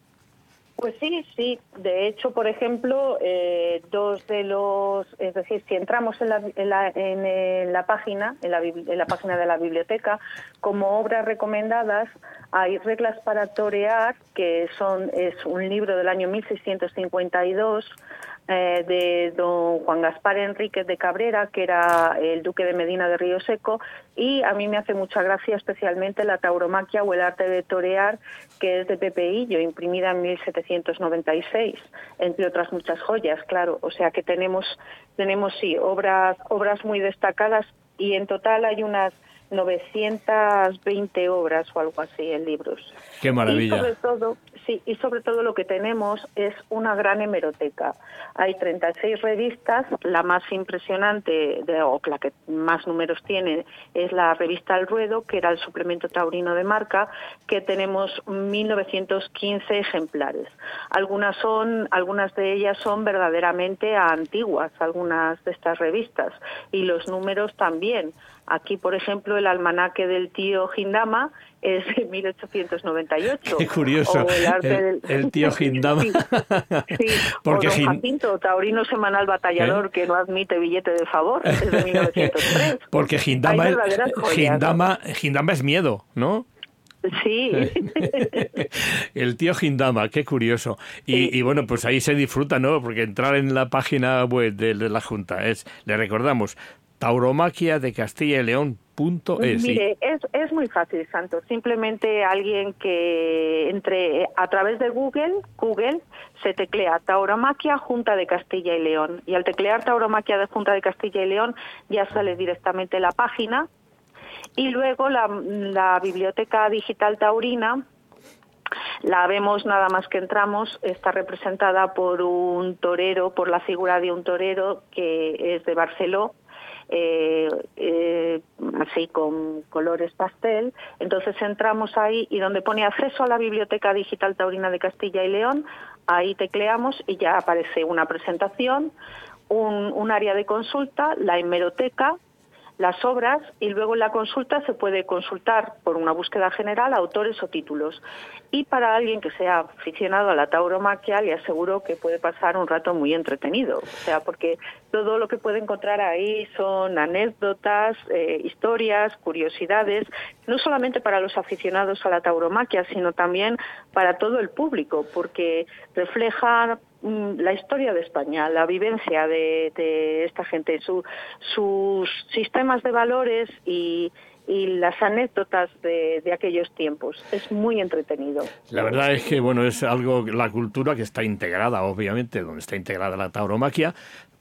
Speaker 8: Pues sí, sí. De hecho, por ejemplo, eh, dos de los, es decir, si entramos en la, en la, en la página, en la, en la, página de la biblioteca, como obras recomendadas, hay reglas para torear, que son es un libro del año 1652 eh, de don Juan Gaspar Enríquez de Cabrera, que era el duque de Medina de Río Seco, y a mí me hace mucha gracia especialmente la tauromaquia o el arte de torear, que es de Pepe Illo, imprimida en 1796, entre otras muchas joyas, claro. O sea que tenemos, tenemos sí, obras, obras muy destacadas y en total hay unas 920 obras o algo así en libros.
Speaker 3: Qué maravilla.
Speaker 8: Y sobre todo, sí, y sobre todo lo que tenemos es una gran hemeroteca. Hay 36 revistas, la más impresionante de, o la que más números tiene es la revista El Ruedo, que era el suplemento taurino de marca, que tenemos 1915 ejemplares. Algunas son algunas de ellas son verdaderamente antiguas, algunas de estas revistas y los números también. Aquí, por ejemplo, el almanaque del tío Gindama es de 1898.
Speaker 3: Qué curioso. el, tío *laughs* Gindama.
Speaker 8: Sí, *laughs* Porque o Jacinto, taurino semanal batallador ¿Eh? que no admite billete de favor, es de *laughs* 1903.
Speaker 3: Porque Gindama, es, Gindama, Gindama es miedo, ¿no?
Speaker 8: Sí.
Speaker 3: el tío Gindama, qué curioso. Y, y, bueno, pues ahí se disfruta, ¿no? Porque entrar en la página web de, de la Junta es, le recordamos, tauromaquia de Castilla y León.
Speaker 8: Mire, es, es muy fácil, Santos. Simplemente alguien que entre a través de Google, Google se teclea Tauromaquia Junta de Castilla y León. Y al teclear Tauromaquia de Junta de Castilla y León ya sale directamente la página. Y luego la, la biblioteca digital taurina, la vemos nada más que entramos, está representada por un torero, por la figura de un torero que es de Barceló, eh, eh, así con colores pastel. Entonces entramos ahí y donde pone acceso a la Biblioteca Digital Taurina de Castilla y León, ahí tecleamos y ya aparece una presentación, un, área de consulta, la hemeroteca, las obras y luego en la consulta se puede consultar por una búsqueda general autores o títulos. Y para alguien que sea aficionado a la tauromaquia le aseguro que puede pasar un rato muy entretenido, o sea, porque todo lo que puede encontrar ahí son anécdotas, eh, historias, curiosidades, no solamente para los aficionados a la tauromaquia, sino también para todo el público, porque refleja mm, la historia de España, la vivencia de, esta gente, sus sistemas de valores y, y las anécdotas de, aquellos tiempos. Es muy entretenido.
Speaker 3: La verdad es que, bueno, es algo, la cultura que está integrada, obviamente, donde está integrada la tauromaquia,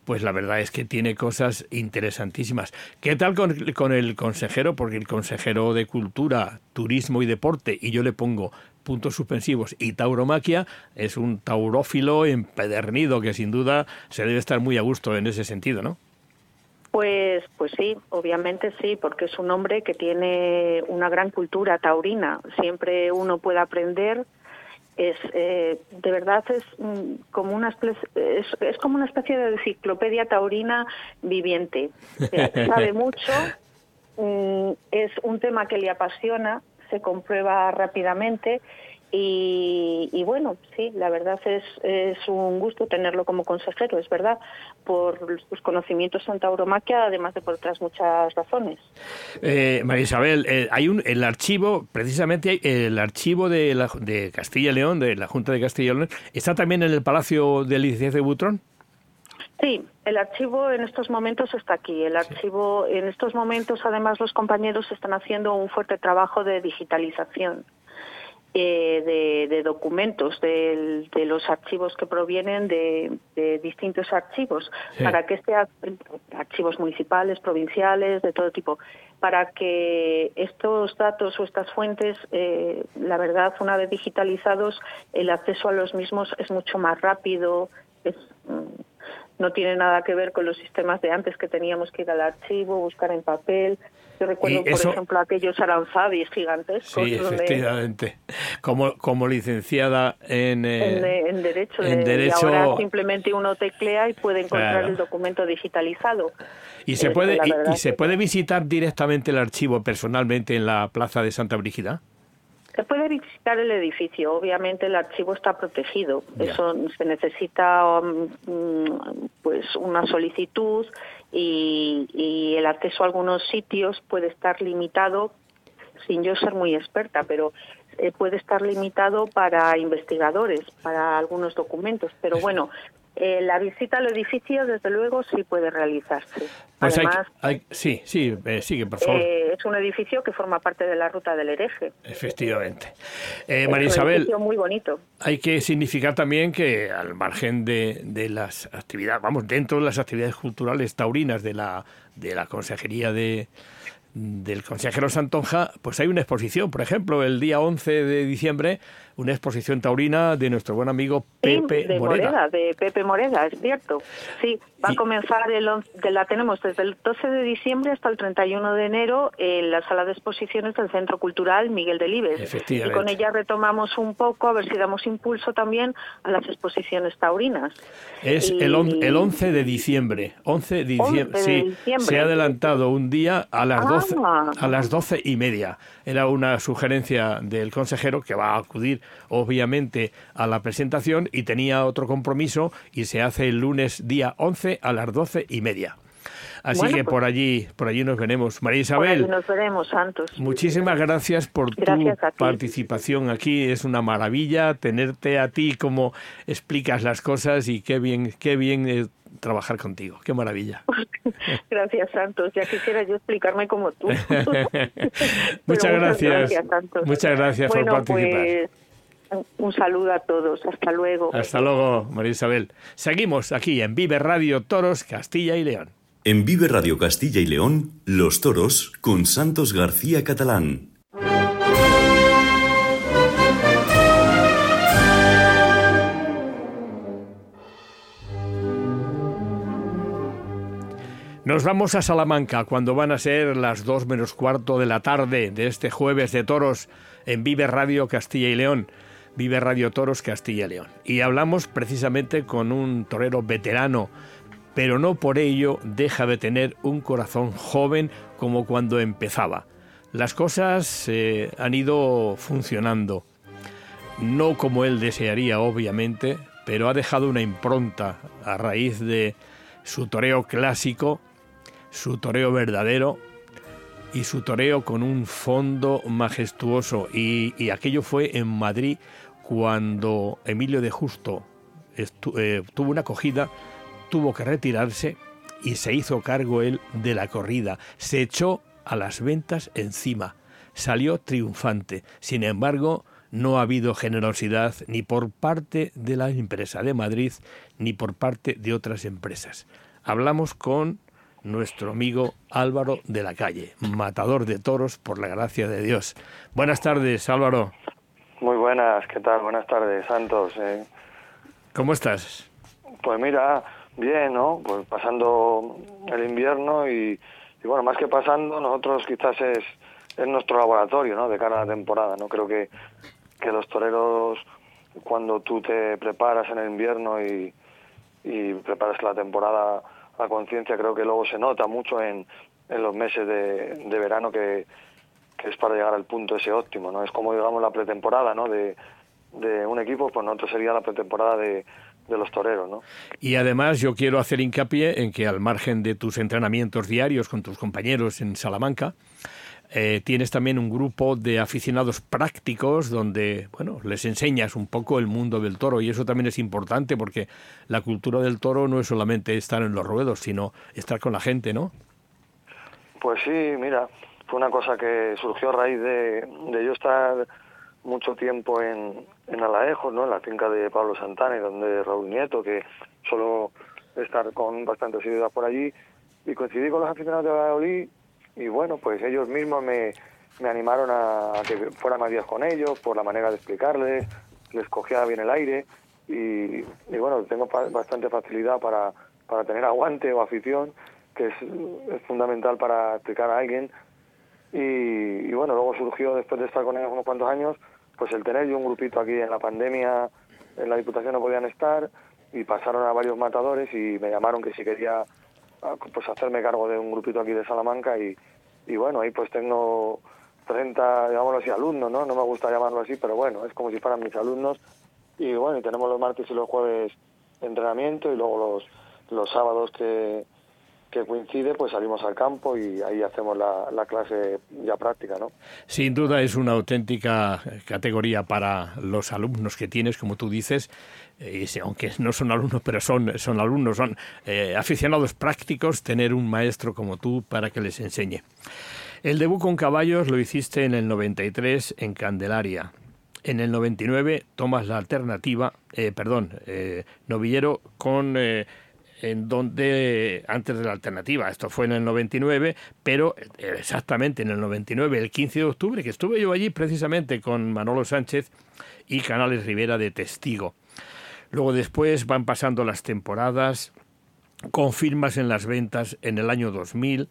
Speaker 3: pues la verdad es que tiene cosas interesantísimas. ¿Qué tal con, con, el consejero? Porque el consejero de Cultura, Turismo y Deporte, y yo le pongo puntos suspensivos, y tauromaquia, es un taurófilo empedernido que sin duda se debe estar muy a gusto en ese sentido, ¿no?
Speaker 8: Pues, pues sí, obviamente sí, porque es un hombre que tiene una gran cultura taurina. Siempre uno puede aprender. Es, eh, de verdad es mm, como una es, es, como una especie de enciclopedia taurina viviente. *laughs* Sabe mucho, mm, es un tema que le apasiona, se comprueba rápidamente y, bueno, sí, la verdad es, es un gusto tenerlo como consejero, es verdad, por sus conocimientos en tauromaquia, además de por otras muchas razones.
Speaker 3: Eh, María Isabel, eh, hay un el archivo, precisamente el archivo de, la, de Castilla y León, de la Junta de Castilla y León, ¿está también en el Palacio del Licenciado de Butrón?
Speaker 8: Sí, el archivo en estos momentos está aquí. El archivo, en estos momentos, además, los compañeros están haciendo un fuerte trabajo de digitalización. Eh, de, documentos, de, los archivos que provienen de, distintos archivos, para que sean archivos municipales, provinciales, de todo tipo, para que estos datos o estas fuentes, eh, la verdad, una vez digitalizados, el acceso a los mismos es mucho más rápido, es, mm, no tiene nada que ver con los sistemas de antes que teníamos que ir al archivo, buscar en papel, yo recuerdo, por ejemplo, aquellos aranzadis gigantescos.
Speaker 3: Sí, efectivamente. Como, como licenciada en,
Speaker 8: eh, en, Derecho. En derecho... Y ahora simplemente uno teclea y puede encontrar el documento digitalizado.
Speaker 3: ¿Y se, puede, y, se puede visitar directamente el archivo personalmente en la Plaza de Santa Brígida?
Speaker 8: Se puede visitar el edificio, obviamente el archivo está protegido. Eso se necesita um, pues una solicitud y, el acceso a algunos sitios puede estar limitado, sin yo ser muy experta, pero eh, puede estar limitado para investigadores, para algunos documentos. Pero bueno, eh, la visita al edificio, desde luego, sí puede realizarse.
Speaker 3: Pues Además, sí, sí, eh, sigue, por favor.
Speaker 8: es un edificio que forma parte de la ruta del hereje.
Speaker 3: Efectivamente. María Isabel.
Speaker 8: muy bonito.
Speaker 3: Hay que significar también que, al margen de, de, las actividades, vamos, dentro de las actividades culturales taurinas de la, de la Consejería de, del consejero Santonja, pues hay una exposición, por ejemplo, el día 11 de diciembre una exposición taurina de nuestro buen amigo Pepe
Speaker 8: de
Speaker 3: Moreda.
Speaker 8: De Pepe Moreda, es cierto. Sí, va a comenzar, el, la tenemos desde el 12 de diciembre hasta el 31 de enero en la sala de exposiciones del Centro Cultural Miguel Delibes. Y con ella retomamos un poco, a ver si damos impulso también a las exposiciones taurinas.
Speaker 3: Es el, el 11 de diciembre. 11 de diciembre, sí, Se ha adelantado un día a las, 12, ah. a las 12 y media. Era una sugerencia del consejero que va a acudir obviamente a la presentación y tenía otro compromiso y se hace el lunes día 11 a las doce y media. Así que por pues allí, por allí nos veremos. María Isabel.
Speaker 8: nos veremos, Santos.
Speaker 3: Muchísimas gracias por tu participación aquí. Es una maravilla tenerte a ti como explicas las cosas y qué bien, qué bien eh, trabajar contigo. Qué maravilla. *laughs*
Speaker 8: Gracias, Santos. Ya quisiera yo explicarme como tú. *laughs* *laughs*
Speaker 3: muchas, gracias. Muchas gracias por participar. Pues,
Speaker 8: un saludo a todos. Hasta luego.
Speaker 3: Hasta luego, María Isabel. Seguimos aquí en Vive Radio Toros Castilla y León.
Speaker 2: En Vive Radio Castilla y León, Los Toros con Santos García Catalán.
Speaker 3: Nos vamos a Salamanca cuando van a ser las dos menos cuarto de la tarde de este jueves de toros en Vive Radio Castilla y León. Vive Radio Toros Castilla y León. Y hablamos precisamente con un torero veterano, pero no por ello deja de tener un corazón joven como cuando empezaba. Las cosas eh, han ido funcionando. no como él desearía, obviamente, pero ha dejado una impronta a raíz de su toreo clásico, su toreo verdadero y su toreo con un fondo majestuoso. Y, aquello fue en Madrid cuando Emilio de Justo eh, tuvo una acogida, tuvo que retirarse y se hizo cargo él de la corrida. Se echó a las ventas encima. Salió triunfante. Sin embargo, no ha habido generosidad ni por parte de la empresa de Madrid ni por parte de otras empresas. Hablamos con nuestro amigo Álvaro de la Calle, matador de toros por la gracia de Dios. Buenas tardes, Álvaro.
Speaker 9: Muy buenas, ¿qué tal? Buenas tardes, Santos. Eh.
Speaker 3: ¿Cómo estás?
Speaker 9: Pues mira, bien, ¿no? Pues pasando el invierno y, y bueno, más que pasando, nosotros quizás es, es nuestro laboratorio, ¿no? De cara a la temporada, ¿no? Creo que que los toreros, cuando tú te preparas en el invierno y, preparas la temporada a conciencia, creo que luego se nota mucho en, en los meses de, verano que, es para llegar al punto ese óptimo, ¿no? Es como, digamos, la pretemporada, ¿no? De, de un equipo, pues nosotros sería la pretemporada de, de los toreros, ¿no?
Speaker 3: Y además yo quiero hacer hincapié en que al margen de tus entrenamientos diarios con tus compañeros en Salamanca, eh, tienes también un grupo de aficionados prácticos donde, bueno, les enseñas un poco el mundo del toro y eso también es importante porque la cultura del toro no es solamente estar en los ruedos, sino estar con la gente, ¿no?
Speaker 9: Pues sí, mira, fue una cosa que surgió a raíz de, yo estar mucho tiempo en, en Alaejos, ¿no? En la finca de Pablo Santana y donde Raúl Nieto, que solo estar con bastante asiduidad por allí, y coincidí con los aficionados de Valladolid y bueno, pues ellos mismos me, animaron a, que fuera más días con ellos por la manera de explicarles, les cogía bien el aire y, bueno, tengo bastante facilidad para, para tener aguante o afición, que es, es fundamental para explicar a alguien. Y, bueno, luego surgió, después de estar con ellos unos cuantos años, pues el tener yo un grupito aquí en la pandemia, en la Diputación no podían estar, y pasaron a varios matadores y me llamaron que si quería pues hacerme cargo de un grupito aquí de Salamanca y, y bueno, ahí pues tengo 30, llamémoslo así, alumnos, ¿no? No me gusta llamarlo así, pero bueno, es como si fueran mis alumnos. Y bueno, y tenemos los martes y los jueves entrenamiento y luego los, los sábados que, que coincide, pues salimos al campo y ahí hacemos la, la, clase ya práctica, ¿no?
Speaker 3: Sin duda es una auténtica categoría para los alumnos que tienes, como tú dices, eh, aunque no son alumnos, pero son, son alumnos, son eh, aficionados prácticos, tener un maestro como tú para que les enseñe. El debut con caballos lo hiciste en el 93 en Candelaria. En el 99 tomas la alternativa, eh, perdón, novillero con en donde antes de la alternativa, esto fue en el 99, pero exactamente en el 99, el 15 de octubre, que estuve yo allí precisamente con Manolo Sánchez y Canales Rivera de testigo. Luego después van pasando las temporadas, confirmas en las ventas en el año 2000,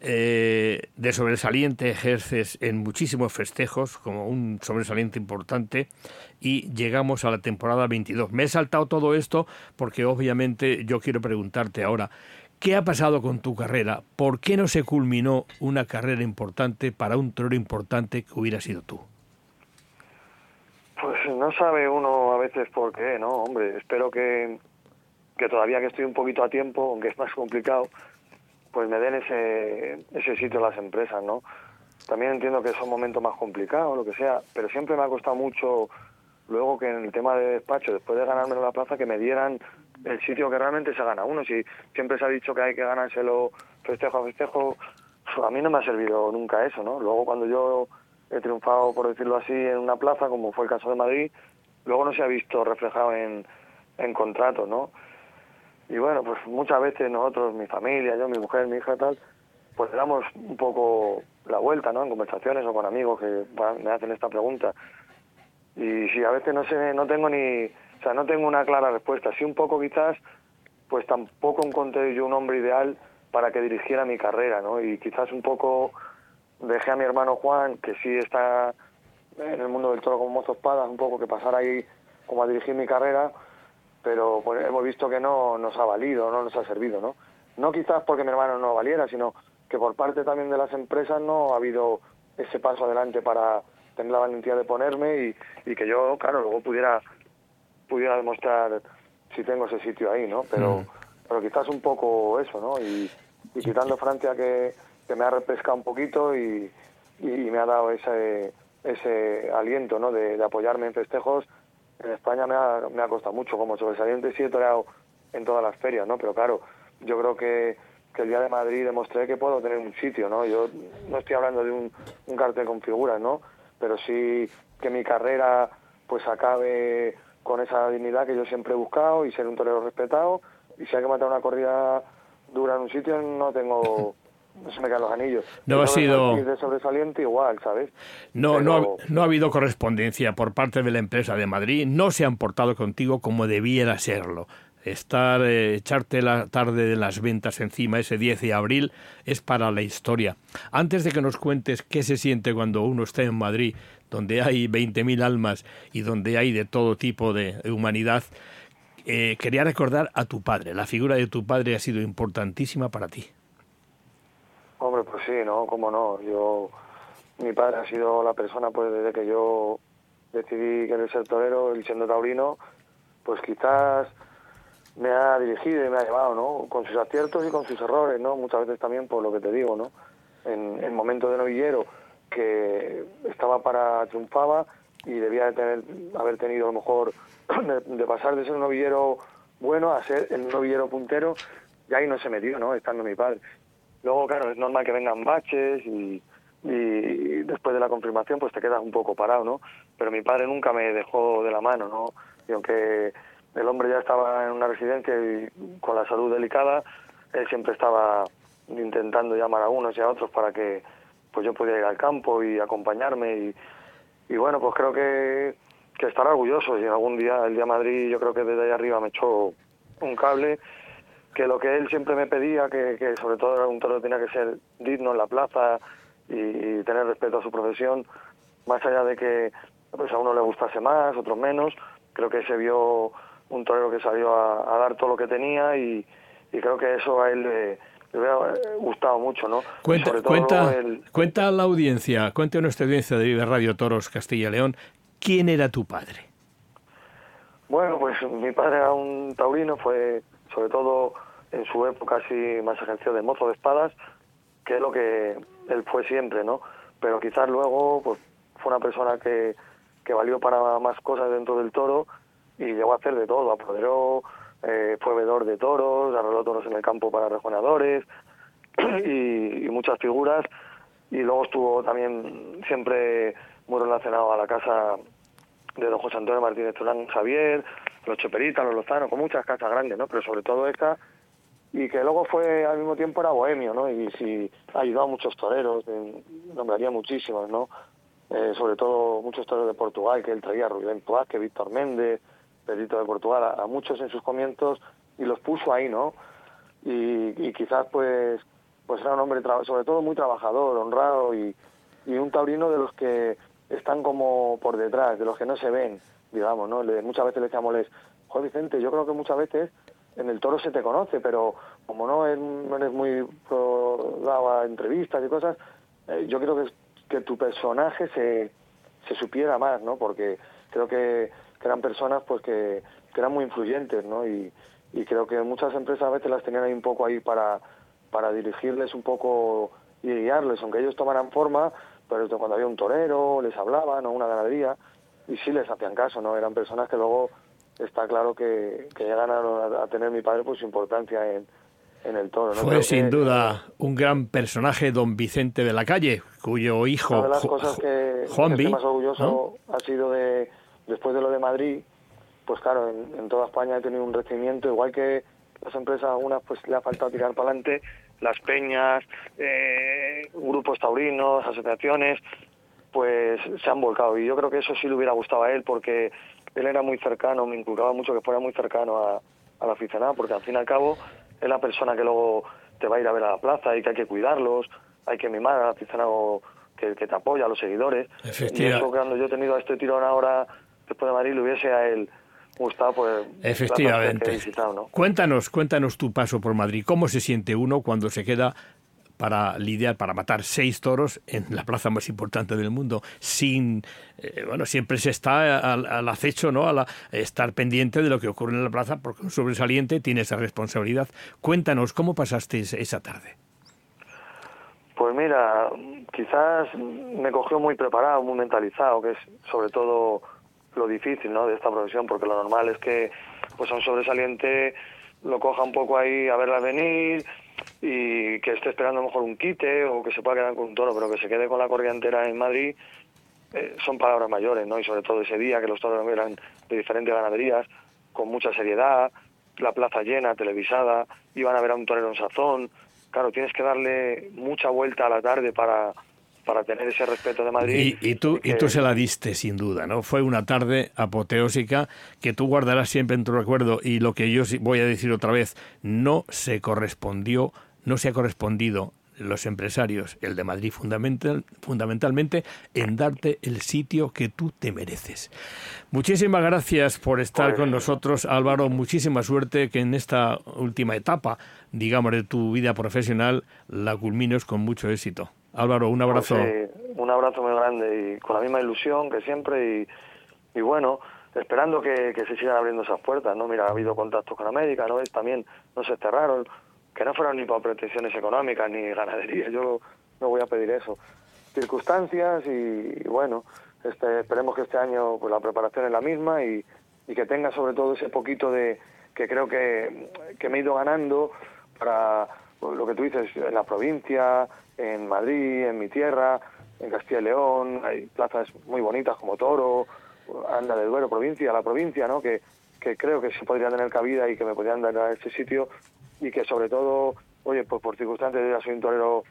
Speaker 3: eh, de sobresaliente ejerces en muchísimos festejos como un sobresaliente importante y llegamos a la temporada 22. Me he saltado todo esto porque obviamente yo quiero preguntarte ahora, ¿qué ha pasado con tu carrera? ¿Por qué no se culminó una carrera importante para un torero importante que hubiera sido tú?
Speaker 9: Pues no sabe uno a veces por qué, ¿no? Hombre, espero que, que todavía que estoy un poquito a tiempo, aunque es más complicado, pues me den ese, ese sitio las empresas, ¿no? También entiendo que son momentos más complicados, lo que sea, pero siempre me ha costado mucho luego que en el tema de despacho, después de ganarme la plaza, que me dieran el sitio que realmente se gana uno. Si siempre se ha dicho que hay que ganárselo festejo a festejo, a mí no me ha servido nunca eso, ¿no? Luego cuando yo he triunfado, por decirlo así, en una plaza, como fue el caso de Madrid, luego no se ha visto reflejado en, en contratos, ¿no? Y bueno, pues muchas veces nosotros, mi familia, yo, mi mujer, mi hija tal, pues damos un poco la vuelta, ¿no? En conversaciones o con amigos que me hacen esta pregunta. Y si a veces no sé, no tengo ni, o sea, no tengo una clara respuesta. Sí un poco quizás, pues tampoco encontré yo un hombre ideal para que dirigiera mi carrera, ¿no? Y quizás un poco dejé a mi hermano Juan, que sí está en el mundo del toro como mozo espada, un poco que pasara ahí como a dirigir mi carrera, pero pues, hemos visto que no nos ha valido, no nos ha servido, ¿no? No quizás porque mi hermano no valiera, sino que por parte también de las empresas no ha habido ese paso adelante para, tenga la valentía de ponerme y, y que yo, claro, luego pudiera pudiera demostrar si tengo ese sitio ahí, ¿no? Pero, pero quizás un poco eso, ¿no? Y, y quitando Francia que, que me ha repescado un poquito y, y me ha dado ese, ese aliento, ¿no? De, de apoyarme en festejos, en España me ha, costado mucho como sobresaliente, sí he toreado en todas las ferias, ¿no? Pero claro, yo creo que, que el día de Madrid demostré que puedo tener un sitio, ¿no? Yo no estoy hablando de un, un cartel con figuras, ¿no? Pero sí que mi carrera pues acabe con esa dignidad que yo siempre he buscado y ser un torero respetado. Y si hay que matar una corrida dura en un sitio, no tengo. No se me caen los anillos.
Speaker 3: No ha sido.
Speaker 9: De sobresaliente igual, ¿sabes?
Speaker 3: No, no, ha, no ha habido correspondencia por parte de la empresa de Madrid. No se han portado contigo como debiera serlo. Estar, eh, echarte la tarde de las ventas encima ese 10 de abril es para la historia. Antes de que nos cuentes qué se siente cuando uno está en Madrid, donde hay 20.000 almas y donde hay de todo tipo de humanidad, eh, quería recordar a tu padre. La figura de tu padre ha sido importantísima para ti.
Speaker 9: Hombre, pues sí, ¿no? ¿Cómo no? Yo, mi padre ha sido la persona, pues desde que yo decidí querer ser torero, y siendo taurino, pues quizás me ha dirigido y me ha llevado, ¿no? Con sus aciertos y con sus errores, ¿no? Muchas veces también por lo que te digo, ¿no? En el momento de novillero que estaba para triunfaba y debía de tener, haber tenido a lo mejor *clears throat* de, pasar de ser un novillero bueno a ser el novillero puntero y ahí no se metió, ¿no? Estando mi padre. Luego, claro, es normal que vengan baches y, después de la confirmación pues te quedas un poco parado, ¿no? Pero mi padre nunca me dejó de la mano, ¿no? Y aunque el hombre ya estaba en una residencia y con la salud delicada, él siempre estaba intentando llamar a unos y a otros para que pues yo pudiera ir al campo y acompañarme y, y bueno, pues creo que, que estar orgulloso y algún día, el día Madrid, yo creo que desde ahí arriba me echó un cable que lo que él siempre me pedía, que, que sobre todo era un toro tenía que ser digno en la plaza y, y, tener respeto a su profesión, más allá de que pues a uno le gustase más, otros menos, creo que se vio un torero que salió a, a dar todo lo que tenía y, y creo que eso a él le, le hubiera gustado mucho, ¿no?
Speaker 3: Cuenta, cuenta, el... cuenta a la audiencia, cuenta a nuestra audiencia de Radio Toros Castilla y León, ¿quién era tu padre?
Speaker 9: Bueno, pues mi padre era un taurino, fue sobre todo en su época así más ejerció de mozo de espadas, que es lo que él fue siempre, ¿no? Pero quizás luego pues fue una persona que, que valió para más cosas dentro del toro y llegó a hacer de todo, apoderó, eh, fue vedor de toros, arregló toros en el campo para rejoneadores *clears throat* y, muchas figuras. Y luego estuvo también siempre muy relacionado a la casa de don José Antonio Martínez Turán Javier, los Cheperitas, los Lozano, con muchas casas grandes, ¿no? Pero sobre todo esta, y que luego fue al mismo tiempo era bohemio, ¿no? Y sí ayudó a muchos toreros, nombraría muchísimos, ¿no? Eh, sobre todo muchos toreros de Portugal que él traía, Rubén que Víctor Méndez, Pedrito de Portugal, a, muchos en sus comienzos y los puso ahí, ¿no? Y, y quizás pues pues era un hombre sobre todo muy trabajador, honrado y, y, un taurino de los que están como por detrás, de los que no se ven, digamos, ¿no? Le, muchas veces le decíamos, joder Vicente, yo creo que muchas veces en el toro se te conoce, pero como no eres, muy dado a entrevistas y cosas, eh, yo creo que, que tu personaje se, se supiera más, ¿no? Porque creo que que eran personas pues que, que eran muy influyentes, ¿no? Y, y, creo que muchas empresas a veces las tenían ahí un poco ahí para, para dirigirles un poco y guiarles, aunque ellos tomaran forma, pero cuando había un torero, les hablaban, o una ganadería, y sí les hacían caso, ¿no? Eran personas que luego está claro que, que llegan a, a tener mi padre pues importancia en, en el toro. ¿no?
Speaker 3: Fue
Speaker 9: Creo
Speaker 3: sin
Speaker 9: que,
Speaker 3: duda un gran personaje, don Vicente de la Calle, cuyo hijo,
Speaker 9: Una de las cosas que,
Speaker 3: Juan
Speaker 9: que estoy más orgulloso ¿no? ha sido de, después de lo de Madrid, pues claro, en, en, toda España he tenido un recibimiento, igual que las empresas, algunas pues le ha faltado tirar para adelante, las peñas, eh, grupos taurinos, asociaciones, pues se han volcado. Y yo creo que eso sí le hubiera gustado a él, porque él era muy cercano, me inculcaba mucho que fuera muy cercano a, a la aficionada, porque al fin y al cabo es la persona que luego te va a ir a ver a la plaza y que hay que cuidarlos, hay que mimar al aficionado que, que te apoya, a los seguidores. Y eso cuando yo he tenido a este tirón ahora después de Madrid le hubiese a él gustado pues
Speaker 3: efectivamente
Speaker 9: visitado, ¿no?
Speaker 3: cuéntanos cuéntanos tu paso por Madrid cómo se siente uno cuando se queda para lidiar, para matar seis toros en la plaza más importante del mundo, sin, eh, bueno, siempre se está al, acecho, ¿no? A la, estar pendiente de lo que ocurre en la plaza, porque un sobresaliente tiene esa responsabilidad. Cuéntanos, ¿cómo pasaste esa tarde?
Speaker 9: Pues mira, quizás me cogió muy preparado, muy mentalizado, que es sobre todo lo difícil ¿no? de esta profesión, porque lo normal es que pues a un sobresaliente lo coja un poco ahí a verla venir y que esté esperando a lo mejor un quite o que se pueda quedar con un toro, pero que se quede con la corrientera en Madrid eh, son palabras mayores, ¿no? Y sobre todo ese día que los toros eran de diferentes ganaderías, con mucha seriedad, la plaza llena, televisada, iban a ver a un torero en sazón. Claro, tienes que darle mucha vuelta a la tarde para, para tener ese respeto de Madrid.
Speaker 3: Y, tú, y, tú se la diste, sin duda, ¿no? Fue una tarde apoteósica que tú guardarás siempre en tu recuerdo y lo que yo voy a decir otra vez, no se correspondió, no se ha correspondido los empresarios, el de Madrid fundamental, fundamentalmente, en darte el sitio que tú te mereces. Muchísimas gracias por estar con nosotros, Álvaro. Muchísima suerte que en esta última etapa, digamos, de tu vida profesional, la culmines con mucho éxito. Álvaro, un abrazo.
Speaker 9: Pues, un abrazo muy grande y con la misma ilusión que siempre y, bueno, esperando que, se sigan abriendo esas puertas, ¿no? Mira, ha habido contactos con América, ¿no? También no se cerraron, que no fueron ni por pretensiones económicas ni *laughs* ganadería, yo no voy a pedir eso. Circunstancias y, bueno, este, esperemos que este año pues la preparación es la misma y, y que tenga sobre todo ese poquito de que creo que, que me he ido ganando para lo que tú dices en la provincia, en Madrid, en mi tierra, en Castilla y León, hay plazas muy bonitas como Toro, Anda de Duero, provincia, la provincia, ¿no? Que, que creo que sí podría tener cabida y que me podrían dar a ese sitio y que sobre todo, oye, pues por circunstancias yo soy un torero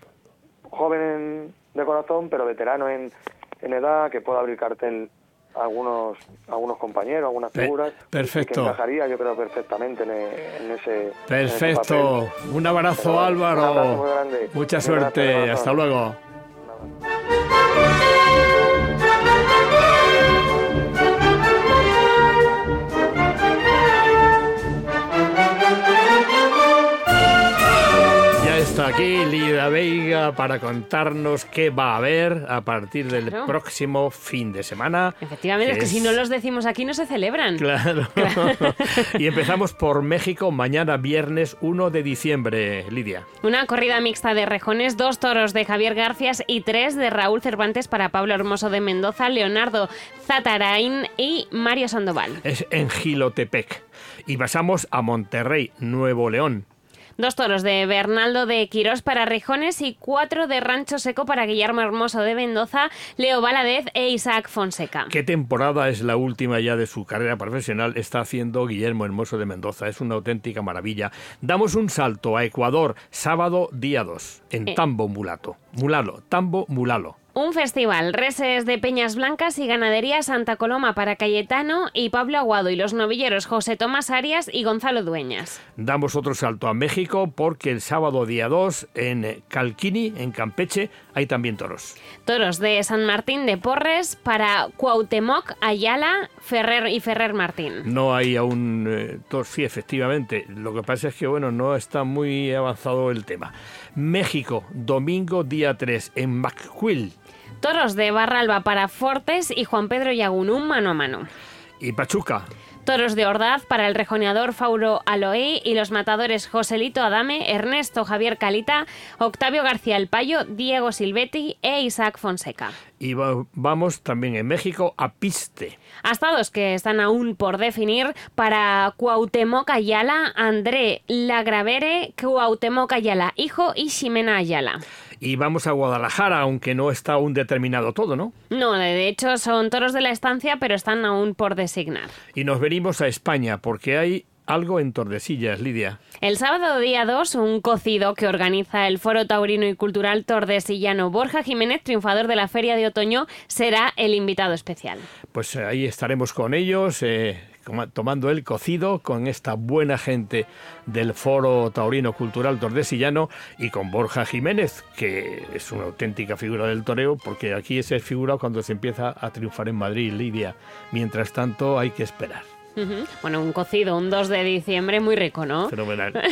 Speaker 9: joven de corazón, pero veterano en, en edad, que pueda abrir cartel algunos algunos compañeros, algunas figuras.
Speaker 3: perfecto.
Speaker 9: Que encajaría, yo creo, perfectamente en, ese.
Speaker 3: Perfecto. un abrazo, Álvaro. Mucha suerte. Hasta luego. Aquí Lida Veiga para contarnos qué va a haber a partir del próximo fin de semana.
Speaker 4: Efectivamente, es que si no los decimos aquí no se celebran.
Speaker 3: Claro. *laughs* y empezamos por México mañana viernes 1 de diciembre, Lidia.
Speaker 4: Una corrida mixta de rejones, dos toros de Javier Garcias y tres de Raúl Cervantes para Pablo Hermoso de Mendoza, Leonardo Zatarain y Mario Sandoval.
Speaker 3: Es en Gilotepec. Y pasamos a Monterrey, Nuevo León.
Speaker 4: Dos toros de Bernaldo de Quirós para Rejones y cuatro de Rancho Seco para Guillermo Hermoso de Mendoza, Leo Valadez e Isaac Fonseca.
Speaker 3: ¿Qué temporada es la última ya de su carrera profesional está haciendo Guillermo Hermoso de Mendoza? Es una auténtica maravilla. Damos un salto a Ecuador, sábado día 2, en eh. Tambo Mulato. Mulalo, Tambo Mulalo.
Speaker 4: Un festival, reses de Peñas Blancas y Ganadería Santa Coloma para Cayetano y Pablo Aguado y los novilleros José Tomás Arias y Gonzalo Dueñas.
Speaker 3: Damos otro salto a México porque el sábado día 2 en Calquini, en Campeche, hay también toros.
Speaker 4: Toros de San Martín de Porres para Cuauhtémoc, Ayala, Ferrer y Ferrer Martín.
Speaker 3: No hay aún eh, toros, sí, efectivamente. Lo que pasa es que, bueno, no está muy avanzado el tema. México, domingo día 3 en McQuill.
Speaker 4: Toros de Barralba para Fortes y Juan Pedro Yagunún mano a mano.
Speaker 3: Y Pachuca.
Speaker 4: Toros de Ordaz para el rejoneador Fauro Aloí y los matadores Joselito Adame, Ernesto Javier Calita, Octavio García El Payo, Diego Silvetti e Isaac Fonseca.
Speaker 3: Y vamos también en México a Piste.
Speaker 4: Hasta dos que están aún por definir para Cuauhtémoc Ayala, André Lagravere, Cuauhtémoc Ayala, hijo y Ximena Ayala
Speaker 3: y vamos a Guadalajara, aunque no está aún determinado todo, ¿no?
Speaker 4: No, de hecho son toros de la estancia, pero están aún por designar.
Speaker 3: Y nos venimos a España, porque hay algo en Tordesillas, Lidia.
Speaker 4: El sábado día 2, un cocido que organiza el Foro Taurino y Cultural Tordesillano Borja Jiménez, triunfador de la Feria de Otoño, será el invitado especial.
Speaker 3: Pues ahí estaremos con ellos. Eh, tomando el cocido con esta buena gente del Foro Taurino Cultural Tordesillano y con Borja Jiménez, que es una auténtica figura del toreo, porque aquí es figura cuando se empieza a triunfar en Madrid, Lidia. Mientras tanto, hay que esperar.
Speaker 4: Bueno, un cocido, un 2 de diciembre muy rico, ¿no?
Speaker 3: Fenomenal. *laughs*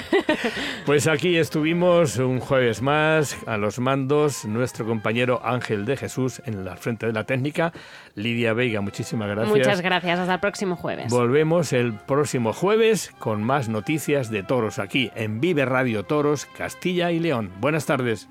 Speaker 3: Pues aquí estuvimos un jueves más a los mandos nuestro compañero Ángel de Jesús en la frente de la técnica. Lidia Veiga, muchísimas gracias.
Speaker 4: Muchas gracias, hasta el próximo jueves.
Speaker 3: Volvemos el próximo jueves con más noticias de toros aquí en Vive Radio Toros, Castilla y León. Buenas tardes.